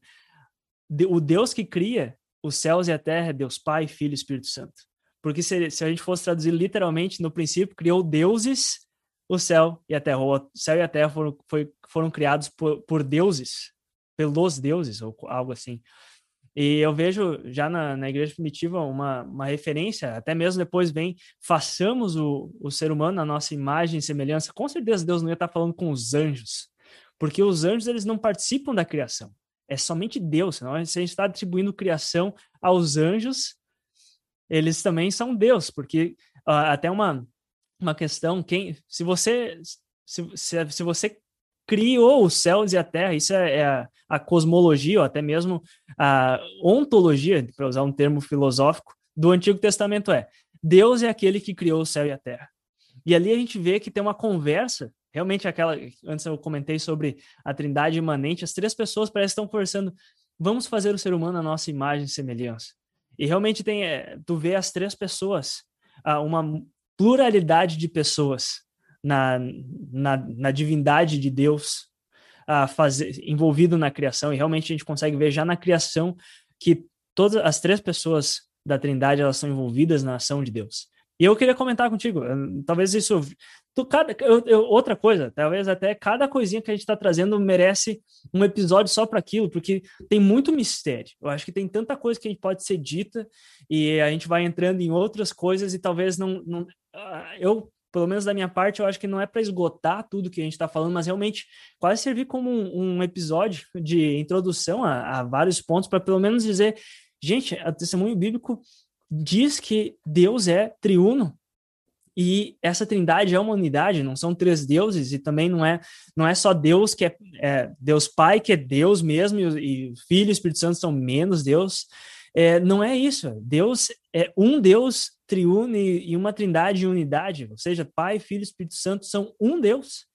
de, o Deus que cria os céus e a terra é Deus Pai, Filho e Espírito Santo. Porque se, se a gente fosse traduzir literalmente, no princípio, criou deuses o céu e a terra. O céu e a terra foram, foi, foram criados por, por deuses, pelos deuses, ou algo assim. E eu vejo já na, na igreja primitiva uma, uma referência, até mesmo depois vem, façamos o, o ser humano na nossa imagem e semelhança. Com certeza Deus não ia estar falando com os anjos, porque os anjos eles não participam da criação. É somente Deus. Senão, se a gente está atribuindo criação aos anjos, eles também são Deus, porque uh, até uma, uma questão, quem, se você se, se, se você criou os céus e a terra. Isso é, é a, a, cosmologia, ou até mesmo a ontologia, para usar um termo filosófico, do Antigo Testamento é Deus é aquele que criou o céu e a terra. E ali a gente vê que tem uma conversa, realmente aquela, antes eu comentei sobre a trindade imanente, as três pessoas parecem estão conversando, vamos fazer o ser humano a nossa imagem e semelhança. E realmente tem, é, tu vê as três pessoas, uma pluralidade de pessoas na, na, na divindade de Deus, uh, fazer, envolvido na criação, e realmente a gente consegue ver já na criação que todas as três pessoas da Trindade elas são envolvidas na ação de Deus. E eu queria comentar contigo, talvez isso. Tu, cada, eu, eu, outra coisa, talvez até cada coisinha que a gente está trazendo merece um episódio só para aquilo, porque tem muito mistério. Eu acho que tem tanta coisa que a gente pode ser dita e a gente vai entrando em outras coisas e talvez não. não uh, eu, pelo menos da minha parte, eu acho que não é para esgotar tudo que a gente está falando, mas realmente quase servir como um, um episódio de introdução a, a vários pontos para pelo menos dizer Gente, o testemunho bíblico diz que Deus é triuno e essa trindade é uma unidade, não são três deuses e também não é não é só Deus que é, é Deus Pai que é Deus mesmo e, e Filho e Espírito Santo são menos Deus. É, não é isso. Deus é um Deus triuno e, e uma trindade em unidade, ou seja, Pai, Filho e Espírito Santo são um Deus.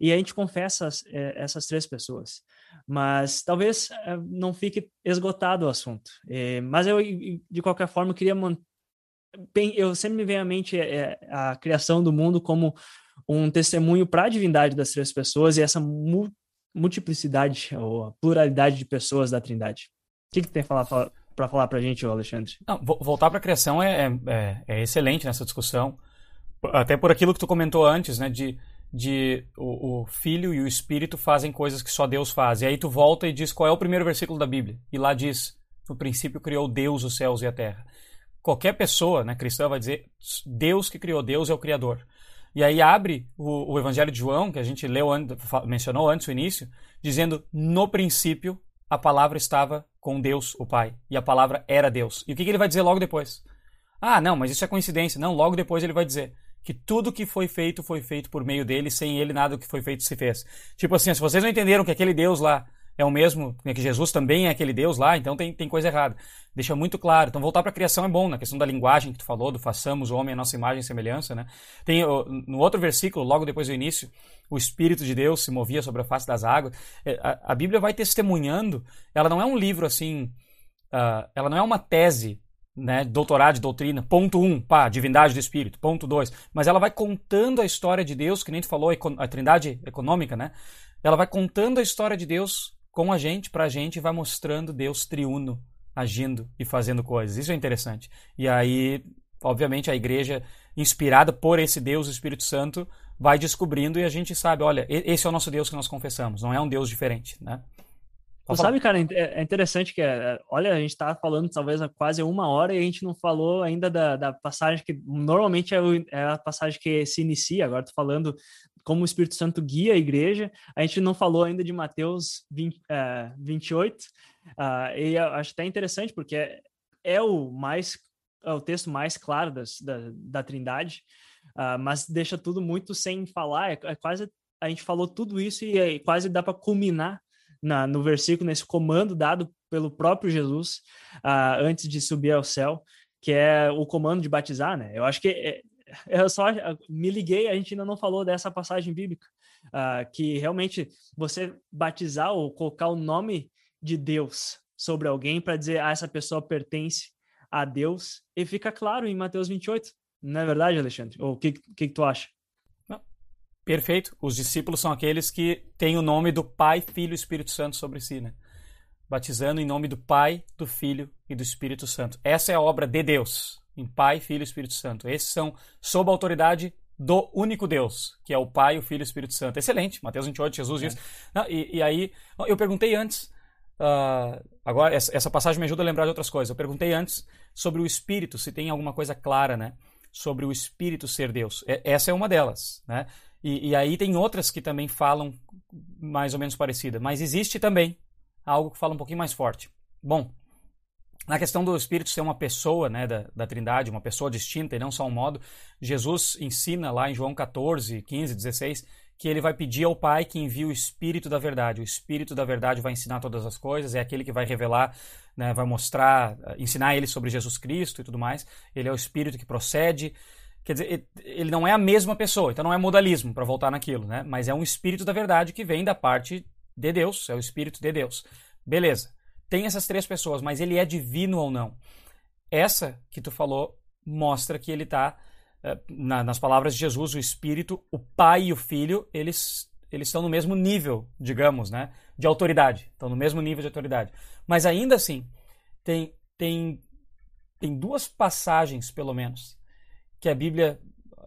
E a gente confessa é, essas três pessoas mas talvez eh, não fique esgotado o assunto. É, mas eu, de qualquer forma, queria manter. Eu sempre me vem à mente é, a criação do mundo como um testemunho para a divindade das três pessoas e essa mu multiplicidade ou a pluralidade de pessoas da Trindade. O que, que tem para falar para falar para a gente, Alexandre? Não, voltar para a criação é, é, é, excelente nessa discussão, até por aquilo que tu comentou antes, né, de de o, o, filho e o espírito fazem coisas que só Deus faz. E aí tu volta e diz qual é o primeiro versículo da Bíblia. E lá diz: No princípio criou Deus os céus e a terra. Qualquer pessoa né, cristã vai dizer: Deus que criou, Deus é o Criador. E aí abre o, o Evangelho de João, que a gente leu, mencionou antes o início, dizendo: No princípio a palavra estava com Deus, o Pai, e a palavra era Deus. E o que, ele vai dizer logo depois? Ah, não, mas isso é coincidência. Não, logo depois ele vai dizer: que tudo que foi feito foi feito por meio dele, sem ele nada que foi feito se fez. Tipo assim, se vocês não entenderam que aquele Deus lá é o mesmo, né, que Jesus também é aquele Deus lá, então tem, tem coisa errada. Deixa muito claro. Então voltar para a criação é bom, na questão da linguagem que tu falou, do façamos o homem a nossa imagem e semelhança, né? Tem no outro versículo, logo depois do início, o Espírito de Deus se movia sobre a face das águas. É, a, a Bíblia vai testemunhando, ela não é um livro assim, uh, ela não é uma tese né, doutorado de doutrina, ponto um, pá, divindade do Espírito, ponto dois, mas ela vai contando a história de Deus, que nem tu falou, a trindade econômica, né? Ela vai contando a história de Deus com a gente, pra gente, e vai mostrando Deus triuno agindo e fazendo coisas. Isso é interessante. E aí, obviamente, a igreja, inspirada por esse Deus, o Espírito Santo, vai descobrindo e a gente sabe, olha, esse é o nosso Deus que nós confessamos, não é um Deus diferente, né? Sabe, cara, é, é interessante que, é, olha, a gente está falando talvez há quase uma hora e a gente não falou ainda da, da passagem que normalmente é, o, é, a passagem que se inicia. Agora tô falando como o Espírito Santo guia a igreja. A gente não falou ainda de Mateus 20, é, 28. Uh, e eu acho até interessante porque é, é o mais é o texto mais claro das, da, da Trindade, uh, mas deixa tudo muito sem falar. É, é quase a gente falou tudo isso e quase dá para culminar na, no versículo, nesse comando dado pelo próprio Jesus uh, antes de subir ao céu, que é o comando de batizar, né? Eu acho que é, eu só me liguei, a gente ainda não falou dessa passagem bíblica, uh, que realmente você batizar ou colocar o nome de Deus sobre alguém para dizer, ah, essa pessoa pertence a Deus, e fica claro em Mateus 28. Não é verdade, Alexandre? Ou o que, que, que tu acha? Perfeito. Os discípulos são aqueles que têm o nome do Pai, Filho e Espírito Santo sobre si, né? Batizando em nome do Pai, do Filho e do Espírito Santo. Essa é a obra de Deus, em Pai, Filho e Espírito Santo. Esses são sob a autoridade do único Deus, que é o Pai, o Filho e o Espírito Santo. Excelente, Mateus 28, Jesus diz. É. Não, e, e, aí, eu perguntei antes, uh, agora essa, essa, passagem me ajuda a lembrar de outras coisas. Eu perguntei antes sobre o Espírito, se tem alguma coisa clara, né? Sobre o Espírito ser Deus. essa é uma delas, né? E, e, aí tem outras que também falam mais ou menos parecida. Mas existe também algo que fala um pouquinho mais forte. Bom, na questão do Espírito ser uma pessoa né, da, da Trindade, uma pessoa distinta e não só um modo, Jesus ensina lá em João 14, 15, 16, que ele vai pedir ao Pai que envie o Espírito da Verdade. O Espírito da Verdade vai ensinar todas as coisas, é aquele que vai revelar, né, vai mostrar, ensinar ele sobre Jesus Cristo e tudo mais. Ele é o Espírito que procede Quer dizer, ele não é a mesma pessoa, então não é modalismo, para voltar naquilo, né? Mas é um espírito da verdade que vem da parte de Deus, é o espírito de Deus. Beleza. Tem essas três pessoas, mas ele é divino ou não? Essa que tu falou mostra que ele está, eh, nas palavras de Jesus, o espírito, o pai e o filho, eles eles estão no mesmo nível, digamos, né, de autoridade. Estão no mesmo nível de autoridade. Mas ainda assim, tem, tem, tem duas passagens, pelo menos, que a Bíblia,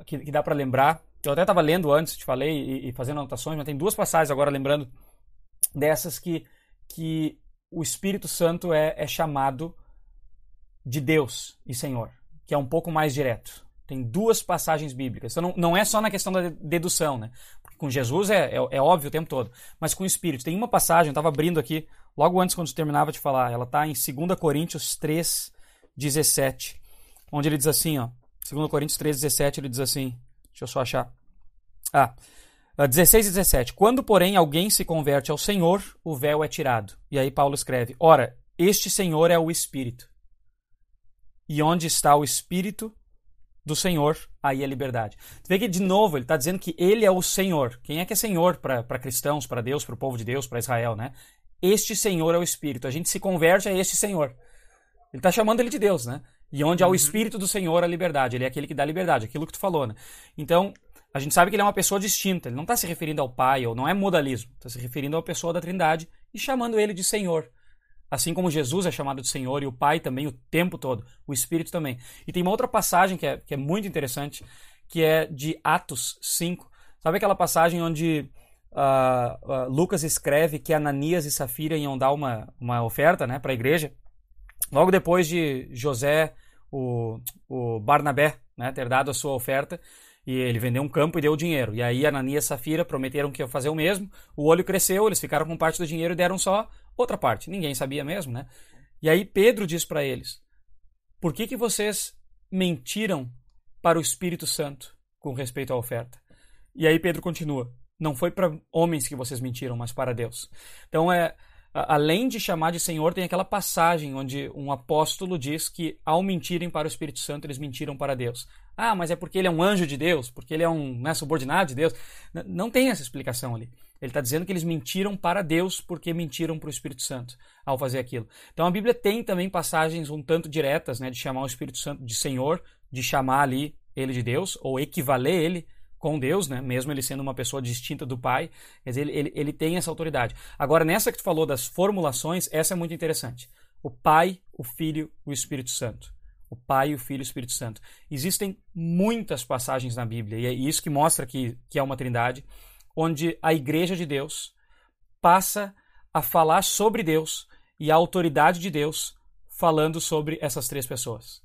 que, que dá para lembrar. Eu até estava lendo antes, te falei, e, e fazendo anotações, mas tem duas passagens agora lembrando dessas que, que o Espírito Santo é, é chamado de Deus e Senhor, que é um pouco mais direto. Tem duas passagens bíblicas. Então não, não é só na questão da dedução, né? Porque com Jesus é, é, é, óbvio o tempo todo. Mas com o Espírito. Tem uma passagem, eu estava abrindo aqui, logo antes, quando terminava de falar. Ela está em 2 Coríntios 3, 17. Onde ele diz assim, ó. 2 Coríntios 3, 17, ele diz assim. Deixa eu só achar. Ah, 16 e 17. Quando, porém, alguém se converte ao Senhor, o véu é tirado. E aí Paulo escreve: Ora, este Senhor é o Espírito. E onde está o Espírito, do Senhor, aí é liberdade. Tu vê que, de novo, ele está dizendo que ele é o Senhor. Quem é que é Senhor para cristãos, para Deus, para o povo de Deus, para Israel, né? Este Senhor é o Espírito. A gente se converte a este Senhor. Ele está chamando ele de Deus, né? E onde há o uhum. Espírito do Senhor, a liberdade. Ele é aquele que dá liberdade, aquilo que tu falou, né? Então, a gente sabe que ele é uma pessoa distinta. Ele não está se referindo ao Pai, ou não é modalismo. Está se referindo à pessoa da Trindade e chamando ele de Senhor. Assim como Jesus é chamado de Senhor e o Pai também o tempo todo, o Espírito também. E tem uma outra passagem que é, que é muito interessante, que é de Atos 5. Sabe aquela passagem onde uh, uh, Lucas escreve que Ananias e Safira iam dar uma, uma oferta né, para a igreja? Logo depois de José, o, o Barnabé, né, ter dado a sua oferta, e ele vendeu um campo e deu o dinheiro. E aí Ananias e Safira prometeram que iam fazer o mesmo. O olho cresceu, eles ficaram com parte do dinheiro e deram só outra parte. Ninguém sabia mesmo, né? E aí Pedro diz para eles: Por que, que vocês mentiram para o Espírito Santo com respeito à oferta? E aí Pedro continua: Não foi para homens que vocês mentiram, mas para Deus. Então é além de chamar de Senhor, tem aquela passagem onde um apóstolo diz que ao mentirem para o Espírito Santo, eles mentiram para Deus. Ah, mas é porque ele é um anjo de Deus, porque ele é um né, subordinado de Deus. Não tem essa explicação ali. Ele está dizendo que eles mentiram para Deus porque mentiram para o Espírito Santo ao fazer aquilo. Então a Bíblia tem também passagens um tanto diretas, né, de chamar o Espírito Santo de Senhor, de chamar ali ele de Deus, ou equivaler ele com Deus, né, mesmo ele sendo uma pessoa distinta do Pai, mas ele, ele, ele tem essa autoridade. Agora, nessa que tu falou das formulações, essa é muito interessante. O Pai, o Filho, o Espírito Santo. O Pai, o Filho e o Espírito Santo. Existem muitas passagens na Bíblia, e é isso que mostra que, que é uma trindade onde a Igreja de Deus passa a falar sobre Deus e a autoridade de Deus falando sobre essas três pessoas: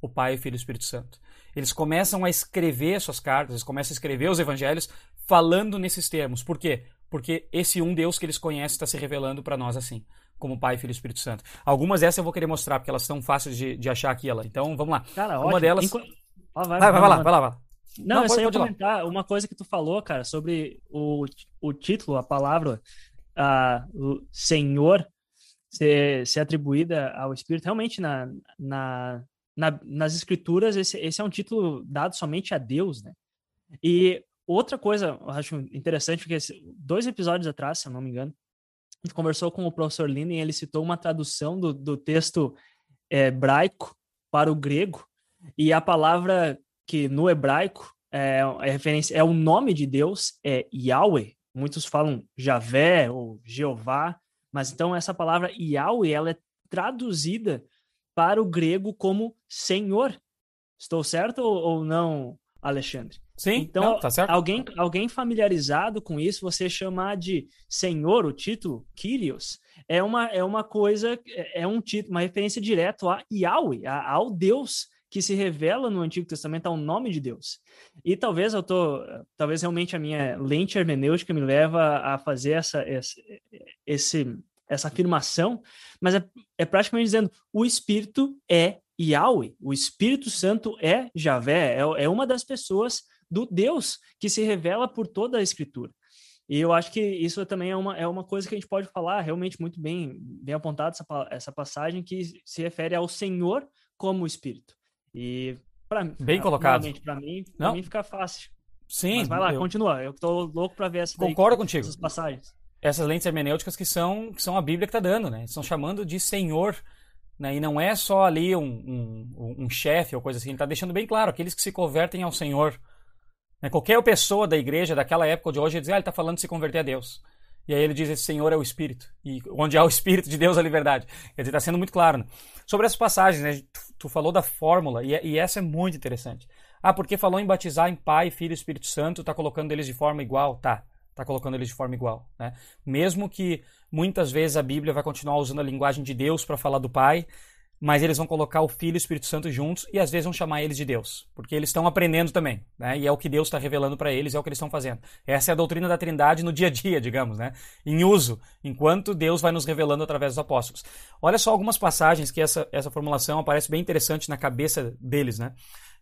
o Pai, o Filho e o Espírito Santo. Eles começam a escrever suas cartas, eles começam a escrever os evangelhos falando nesses termos. Por quê? Porque esse um Deus que eles conhecem está se revelando para nós assim, como Pai, Filho e Espírito Santo. Algumas dessas eu vou querer mostrar, porque elas são fáceis de, de achar aqui. Ela. Então vamos lá. Cara, Uma ótimo. delas. Enqu... Ah, vai, vai, vai, vai, lá, vai lá, vai lá. Não, Não eu só ia comentar uma coisa que tu falou, cara, sobre o, o título, a palavra uh, Senhor ser, ser atribuída ao Espírito. Realmente, na, na, na, nas Escrituras, esse, esse é um título dado somente a Deus, né? E outra coisa, acho interessante, porque dois episódios atrás, se eu não me engano, a gente conversou com o professor Lino e ele citou uma tradução do, do texto é, hebraico para o grego, e a palavra que no hebraico é, é referência, é o nome de Deus, é Yahweh. Muitos falam Javé ou Jeová, mas então essa palavra Yahweh ela é traduzida para o grego como Senhor. Estou certo ou, ou não, Alexandre? Sim, então não, tá alguém alguém familiarizado com isso, você chamar de Senhor, o título Kyrios, é uma é uma coisa é, é um título, uma referência direta a Yahweh, ao Deus que se revela no Antigo Testamento ao nome de Deus. E talvez eu tô, talvez realmente a minha lente hermenêutica me leva a fazer essa, essa, esse, essa afirmação, mas é, é praticamente dizendo o Espírito é Yahweh, o Espírito Santo é Javé, é, é uma das pessoas do Deus que se revela por toda a Escritura. E eu acho que isso também é uma, é uma coisa que a gente pode falar realmente muito bem, bem apontado essa, essa passagem que se refere ao Senhor como Espírito. E para bem colocado. Para mim, para mim fica fácil. Sim. Mas vai lá, eu... continua. Eu tô louco para ver essa Concordo daí, contigo. essas passagens. Essas lentes hermenêuticas que são que são a Bíblia que está dando, né? Estão chamando de Senhor, né? E não é só ali um, um, um chefe ou coisa assim. Ele está deixando bem claro aqueles que se convertem ao Senhor. Né? Qualquer pessoa da igreja daquela época ou de hoje ia dizer, ah, ele está falando de se converter a Deus. E aí ele diz, esse Senhor é o Espírito. E onde há o Espírito de Deus, a liberdade. Quer dizer, está sendo muito claro. Né? Sobre essas passagens, né? tu, tu, falou da fórmula, e, e, essa é muito interessante. Ah, porque falou em batizar em Pai, Filho e Espírito Santo, está colocando eles de forma igual? Tá, está colocando eles de forma igual. Né? Mesmo que muitas vezes a Bíblia vai continuar usando a linguagem de Deus para falar do Pai, mas eles vão colocar o Filho e o Espírito Santo juntos e às vezes vão chamar eles de Deus, porque eles estão aprendendo também, né? E é o que Deus está revelando para eles, é o que eles estão fazendo. Essa é a doutrina da Trindade no dia a dia, digamos, né? Em uso, enquanto Deus vai nos revelando através dos apóstolos. Olha só algumas passagens que essa, essa formulação aparece bem interessante na cabeça deles, né?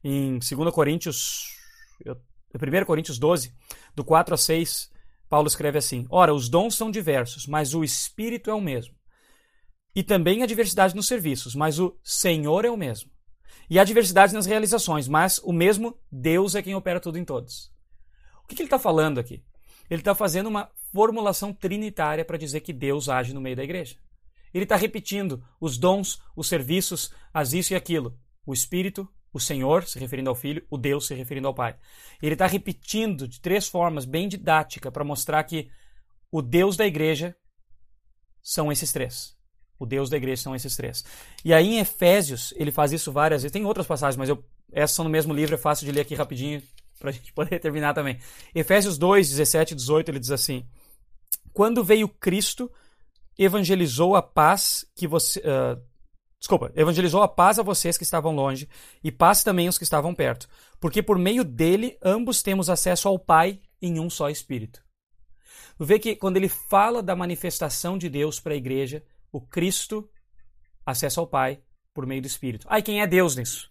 Em 2 Coríntios, 1 Coríntios 12, do 4 a 6, Paulo escreve assim: Ora, os dons são diversos, mas o Espírito é o mesmo. E também a diversidade nos serviços, mas o Senhor é o mesmo. E a diversidade nas realizações, mas o mesmo Deus é quem opera tudo em todos. O que, que ele está falando aqui? Ele está fazendo uma formulação trinitária para dizer que Deus age no meio da igreja. Ele está repetindo os dons, os serviços, as isso e aquilo. O Espírito, o Senhor, se referindo ao Filho, o Deus, se referindo ao Pai. Ele está repetindo de três formas bem didáticas para mostrar que o Deus da igreja são esses três. O Deus da igreja são esses três. E aí em Efésios, ele faz isso várias vezes. Tem outras passagens, mas eu, essas são no mesmo livro, é fácil de ler aqui rapidinho para a gente poder terminar também. Efésios 2, 17 e 18, ele diz assim: Quando veio Cristo, evangelizou a paz que você. Uh, desculpa, evangelizou a paz a vocês que estavam longe e paz também aos que estavam perto, porque por meio dele ambos temos acesso ao Pai em um só Espírito. Vê que quando ele fala da manifestação de Deus para a igreja, o Cristo acessa ao Pai por meio do Espírito. Ah, e quem é Deus nisso?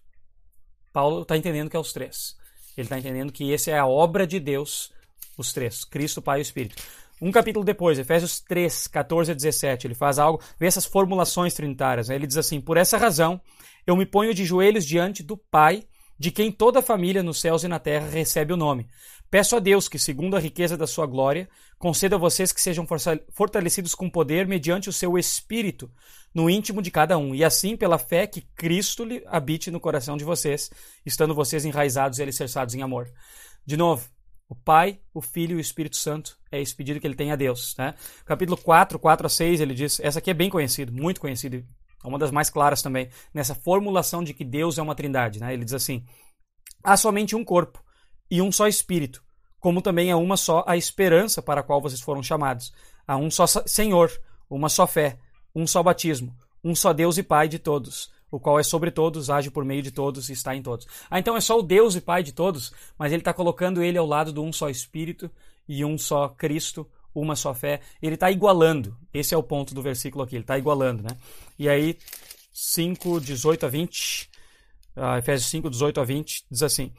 Paulo está entendendo que é os três. Ele está entendendo que essa é a obra de Deus, os três: Cristo, Pai e Espírito. Um capítulo depois, Efésios 3, 14 a 17, ele faz algo, vê essas formulações trinitárias. Né? Ele diz assim: Por essa razão, eu me ponho de joelhos diante do Pai, de quem toda a família nos céus e na terra recebe o nome. Peço a Deus que, segundo a riqueza da sua glória, conceda a vocês que sejam fortalecidos com poder mediante o seu espírito no íntimo de cada um, e assim, pela fé, que Cristo habite no coração de vocês, estando vocês enraizados e alicerçados em amor. De novo, o Pai, o Filho e o Espírito Santo é esse pedido que ele tem a Deus. Né? Capítulo 4, 4 a 6, ele diz: essa aqui é bem conhecida, muito conhecida, é uma das mais claras também, nessa formulação de que Deus é uma trindade. Né? Ele diz assim: há somente um corpo e um só Espírito, como também é uma só a esperança para a qual vocês foram chamados. Há um só Senhor, uma só fé, um só batismo, um só Deus e Pai de todos, o qual é sobre todos, age por meio de todos e está em todos. Ah, então é só o Deus e Pai de todos, mas ele está colocando ele ao lado do um só Espírito e um só Cristo, uma só fé. Ele está igualando. Esse é o ponto do versículo aqui. Ele está igualando, né? E aí, 5, 18 a 20, uh, Efésios 5, 18 a 20, diz assim: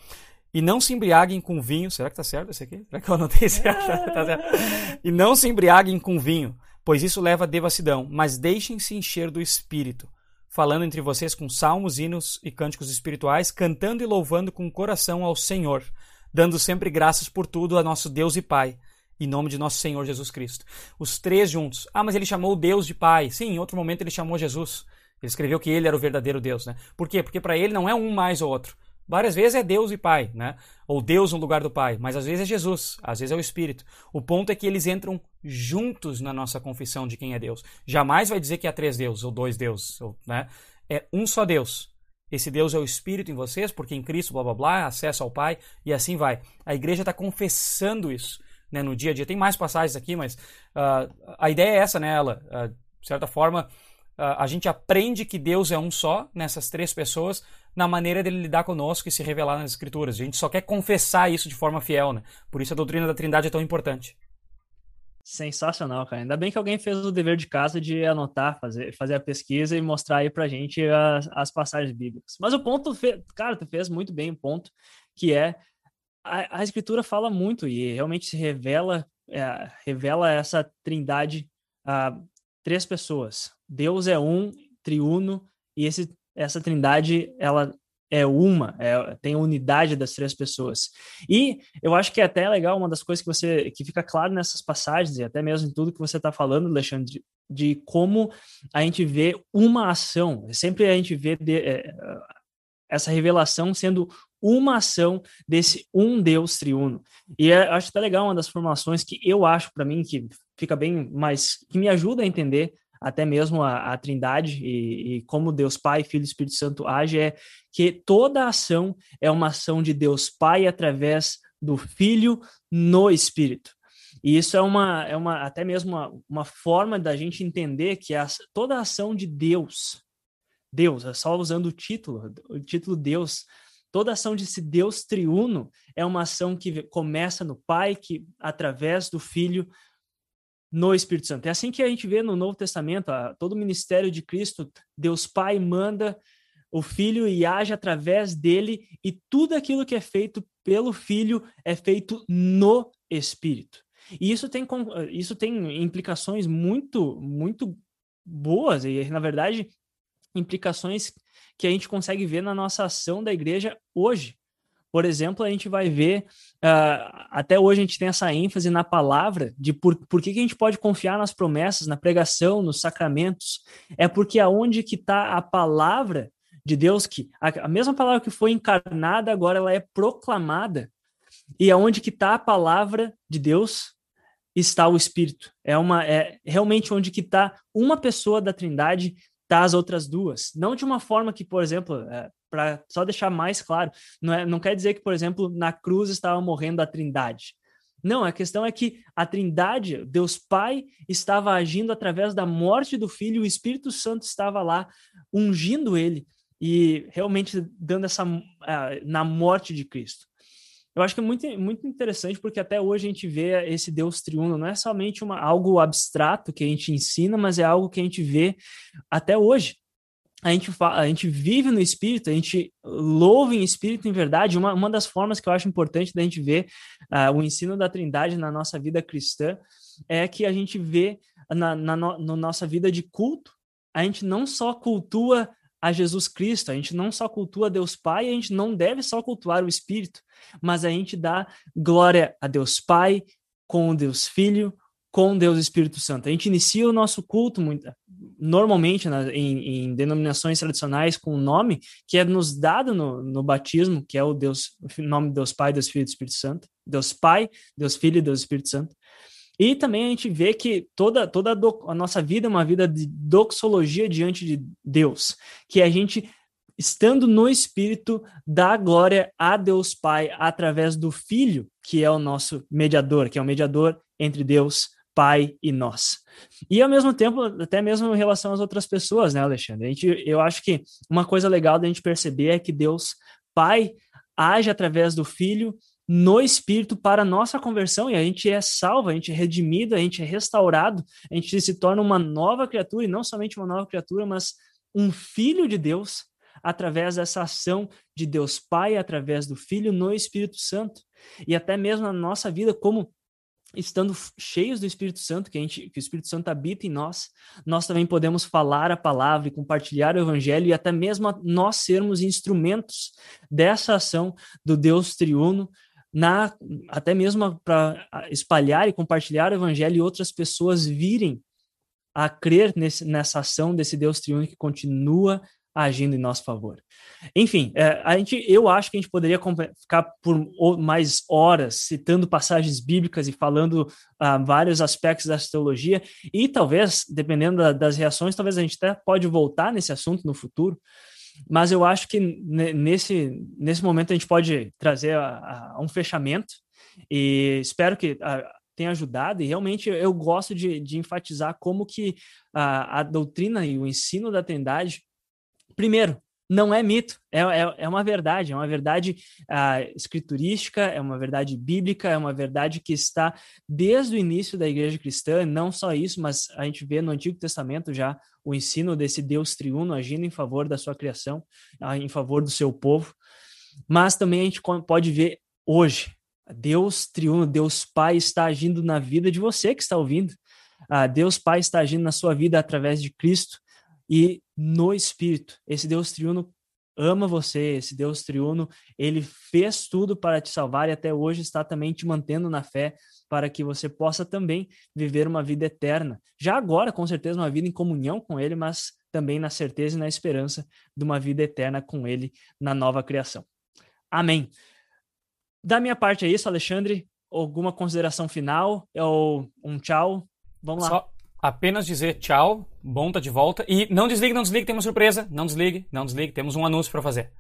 e não se embriaguem com vinho. Será que tá certo esse aqui? Será que eu anotei certo? tá certo? E não se embriaguem com vinho, pois isso leva a devassidão, mas deixem-se encher do espírito, falando entre vocês com salmos, hinos e cânticos espirituais, cantando e louvando com o coração ao Senhor, dando sempre graças por tudo a nosso Deus e Pai, em nome de nosso Senhor Jesus Cristo. Os três juntos. Ah, mas ele chamou Deus de Pai. Sim, em outro momento ele chamou Jesus. Ele escreveu que ele era o verdadeiro Deus, né? Por quê? Porque para ele não é um mais ou outro. Várias vezes é Deus e Pai, né? Ou Deus no lugar do Pai, mas às vezes é Jesus, às vezes é o Espírito. O ponto é que eles entram juntos na nossa confissão de quem é Deus. Jamais vai dizer que há três deuses ou dois deuses, ou, né? É um só Deus. Esse Deus é o Espírito em vocês, porque em Cristo, blá blá blá, acesso ao Pai, e assim vai. A igreja está confessando isso né, no dia a dia. Tem mais passagens aqui, mas uh, a ideia é essa, né, ela? Uh, de certa forma, uh, a gente aprende que Deus é um só nessas três pessoas, na maneira dele lidar conosco e se revelar nas Escrituras. A gente só quer confessar isso de forma fiel, né? Por isso a doutrina da Trindade é tão importante. Sensacional, cara. Ainda bem que alguém fez o dever de casa de anotar, fazer, fazer a pesquisa e mostrar aí pra gente as, as passagens bíblicas. Mas o ponto, cara, tu fez muito bem o ponto, que é a, a escritura fala muito e realmente se revela, é, revela essa trindade a três pessoas. Deus é um, triuno, e esse essa trindade ela é uma, é, tem a unidade das três pessoas. E eu acho que é até legal uma das coisas que você que fica claro nessas passagens e até mesmo em tudo que você está falando, Alexandre, de, de, como a gente vê uma ação. Sempre a gente vê de, é, essa revelação sendo uma ação desse um Deus triuno. E é, acho até legal uma das formações que eu acho para mim que fica bem mais que me ajuda a entender até mesmo a, a Trindade e, e, como Deus Pai, Filho e Espírito Santo age é que toda ação é uma ação de Deus Pai através do Filho no Espírito. E isso é uma, é uma até mesmo uma, uma forma da gente entender que a, toda a ação de Deus, Deus, é só usando o título, o título Deus, toda ação desse Deus triuno é uma ação que começa no Pai, que através do Filho no Espírito Santo. É assim que a gente vê no Novo Testamento, todo o ministério de Cristo, Deus Pai manda o Filho e age através dele, e tudo aquilo que é feito pelo Filho é feito no Espírito. E isso tem, isso tem implicações muito, muito boas, e na verdade, implicações que a gente consegue ver na nossa ação da igreja hoje. Por exemplo, a gente vai ver, uh, até hoje a gente tem essa ênfase na palavra, de por, por que, que a gente pode confiar nas promessas, na pregação, nos sacramentos. É porque aonde que está a palavra de Deus, que a, a mesma palavra que foi encarnada, agora ela é proclamada. E aonde que está a palavra de Deus, está o Espírito. É uma é realmente onde que está uma pessoa da Trindade, tá as outras duas. Não de uma forma que, por exemplo, é, para só deixar mais claro, não, é, não quer dizer que, por exemplo, na cruz estava morrendo a Trindade. Não, a questão é que a Trindade, Deus Pai, estava agindo através da morte do Filho, o Espírito Santo estava lá ungindo ele e realmente dando essa uh, na morte de Cristo. Eu acho que é muito, muito interessante porque até hoje a gente vê esse Deus triuno, não é somente uma, algo abstrato que a gente ensina, mas é algo que a gente vê até hoje. A gente, a gente vive no Espírito, a gente louva em Espírito em verdade. Uma, uma das formas que eu acho importante da gente ver uh, o ensino da Trindade na nossa vida cristã é que a gente vê na, na no, na nossa vida de culto, a gente não só cultua a Jesus Cristo. A gente não só cultua Deus Pai, a gente não deve só cultuar o Espírito, mas a gente dá glória a Deus Pai, com Deus Filho, com Deus Espírito Santo. A gente inicia o nosso culto muito, normalmente na, em, em, denominações tradicionais com o nome que é nos dado no, no batismo, que é o Deus, o nome de Deus Pai, Deus Filho e Espírito Santo. Deus Pai, Deus Filho e Deus Espírito Santo. E também a gente vê que toda, toda a, a nossa vida é uma vida de doxologia diante de Deus, que a gente estando no Espírito, dá glória a Deus Pai através do Filho, que é o nosso mediador, que é o mediador entre Deus, Pai e nós. E ao mesmo tempo, até mesmo em relação às outras pessoas, né, Alexandre? A gente, eu acho que uma coisa legal da gente perceber é que Deus Pai age através do Filho no Espírito para nossa conversão e a gente é salvo, a gente é redimido, a gente é restaurado, a gente se torna uma nova criatura e não somente uma nova criatura, mas um filho de Deus através dessa ação de Deus Pai, através do Filho no Espírito Santo. E até mesmo na nossa vida como estando cheios do Espírito Santo, que, a gente, que o Espírito Santo habita em nós, nós também podemos falar a palavra e compartilhar o Evangelho e até mesmo nós sermos instrumentos dessa ação do Deus triuno na, até mesmo para espalhar e compartilhar o evangelho e outras pessoas virem a crer nesse, nessa ação desse Deus triuno que continua agindo em nosso favor. Enfim, é, a gente, eu acho que a gente poderia ficar por mais horas citando passagens bíblicas e falando uh, vários aspectos dessa teologia, e talvez, dependendo da, das reações, talvez a gente até pode voltar nesse assunto no futuro, mas eu acho que nesse, nesse momento a gente pode trazer a, a um fechamento e espero que a, tenha ajudado. E realmente eu gosto de, de enfatizar como que a, a doutrina e o ensino da Trindade, primeiro, não é mito, é, é, é, uma verdade, é uma verdade uh, escriturística, é uma verdade bíblica, é uma verdade que está desde o início da igreja cristã, não só isso, mas a gente vê no Antigo Testamento já o ensino desse Deus triuno agindo em favor da sua criação, uh, em favor do seu povo, mas também a gente pode ver hoje, Deus triuno, Deus Pai está agindo na vida de você que está ouvindo, uh, Deus Pai está agindo na sua vida através de Cristo, e no Espírito. Esse Deus triuno ama você, esse Deus triuno, ele fez tudo para te salvar e até hoje está também te mantendo na fé para que você possa também viver uma vida eterna. Já agora, com certeza, uma vida em comunhão com ele, mas também na certeza e na esperança de uma vida eterna com ele na nova criação. Amém. Da minha parte é isso, Alexandre. Alguma consideração final ou um tchau? Vamos lá. Só apenas dizer tchau, bom tá de volta. E não desligue, não desligue, tem uma surpresa. Não desligue, não desligue, temos um anúncio para fazer.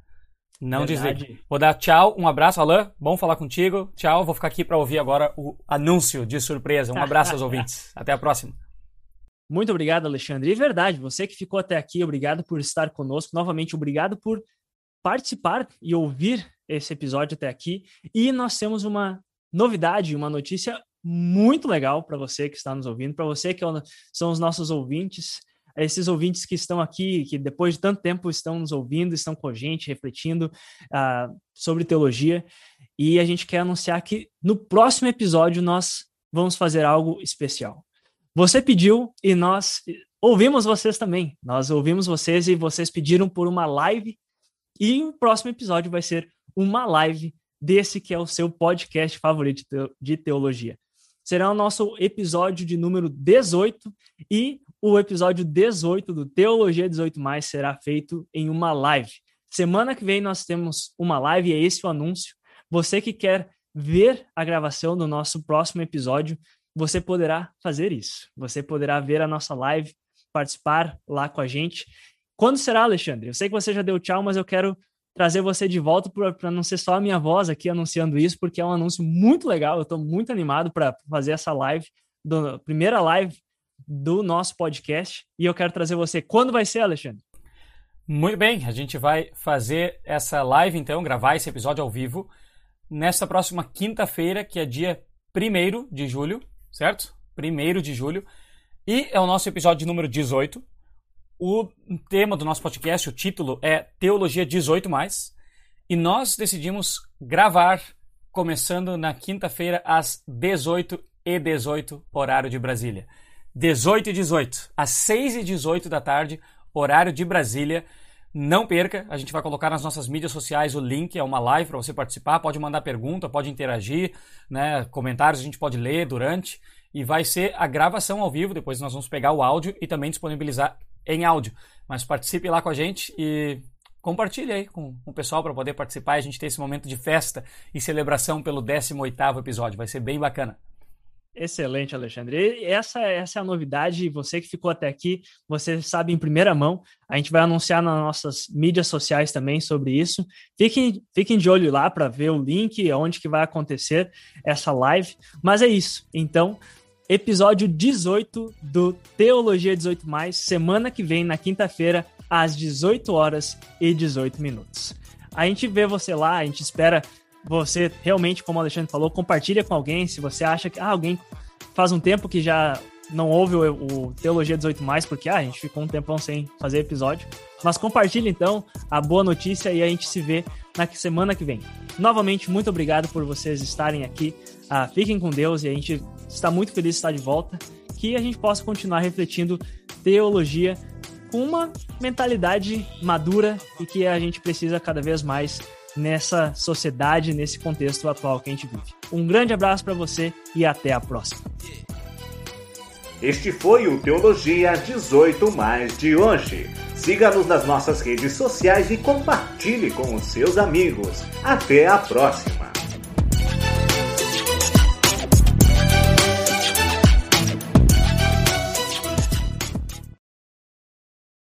Não Verdade. desligue. Vou dar tchau, um abraço, Alain. Bom falar contigo. Tchau, vou ficar aqui para ouvir agora o anúncio de surpresa. Um abraço aos ouvintes. Até a próxima. Muito obrigado, Alexandre. E verdade, você que ficou até aqui, obrigado por estar conosco. Novamente, obrigado por participar e ouvir esse episódio até aqui. E nós temos uma novidade, uma notícia muito legal para você que está nos ouvindo, para você que é são os nossos ouvintes, esses ouvintes que estão aqui, que depois de tanto tempo estão nos ouvindo, estão com a gente, refletindo uh, sobre teologia. E a gente quer anunciar que no próximo episódio nós vamos fazer algo especial. Você pediu e nós ouvimos vocês também. Nós ouvimos vocês e vocês pediram por uma live. E o próximo episódio vai ser uma live desse que é o seu podcast favorito de teologia. Será o nosso episódio de número 18 e o episódio 18 do Teologia 18 Mais será feito em uma live. Semana que vem nós temos uma live, é esse o anúncio. Você que quer ver a gravação do nosso próximo episódio, você poderá fazer isso. Você poderá ver a nossa live, participar lá com a gente. Quando será, Alexandre? Eu sei que você já deu tchau, mas eu quero trazer você de volta para não ser só a minha voz aqui anunciando isso, porque é um anúncio muito legal. Eu estou muito animado para fazer essa live, do, primeira live do nosso podcast. E eu quero trazer você. Quando vai ser, Alexandre? Muito bem, a gente vai fazer essa live, então, gravar esse episódio ao vivo, nesta próxima quinta-feira, que é dia 1 de julho, certo? 1 de julho. E é o nosso episódio número 18. O tema do nosso podcast, o título é Teologia 18 mais, e nós decidimos gravar começando na quinta-feira às 18 e 18 horário de Brasília. 18 e 18, às 6 e 18 da tarde, horário de Brasília. Não perca, a gente vai colocar nas nossas mídias sociais o link, é uma live para você participar, pode mandar pergunta, pode interagir, né, comentários a gente pode ler durante e vai ser a gravação ao vivo, depois nós vamos pegar o áudio e também disponibilizar em áudio. Mas participe lá com a gente e compartilhe aí com, o pessoal para poder participar e a gente ter esse momento de festa e celebração pelo 18º episódio. Vai ser bem bacana. Excelente, Alexandre. essa, essa é a novidade. Você que ficou até aqui, você sabe em primeira mão. A gente vai anunciar nas nossas mídias sociais também sobre isso. Fiquem, fiquem de olho lá para ver o link, onde que vai acontecer essa live. Mas é isso. Então, episódio 18 do Teologia 18 Mais, semana que vem, na quinta-feira, às 18 horas e 18 minutos. A gente vê você lá, a gente espera você realmente, como o Alexandre falou, compartilha com alguém. Se você acha que ah, alguém faz um tempo que já não ouve o, o Teologia 18 mais, porque ah, a gente ficou um tempão sem fazer episódio. Mas compartilhe então a boa notícia e a gente se vê na semana que vem. Novamente, muito obrigado por vocês estarem aqui. Ah, fiquem com Deus e a gente está muito feliz de estar de volta. Que a gente possa continuar refletindo teologia com uma mentalidade madura e que a gente precisa cada vez mais nessa sociedade, nesse contexto atual que a gente vive. Um grande abraço para você e até a próxima. Este foi o Teologia 18 mais de hoje. Siga-nos nas nossas redes sociais e compartilhe com os seus amigos. Até a próxima!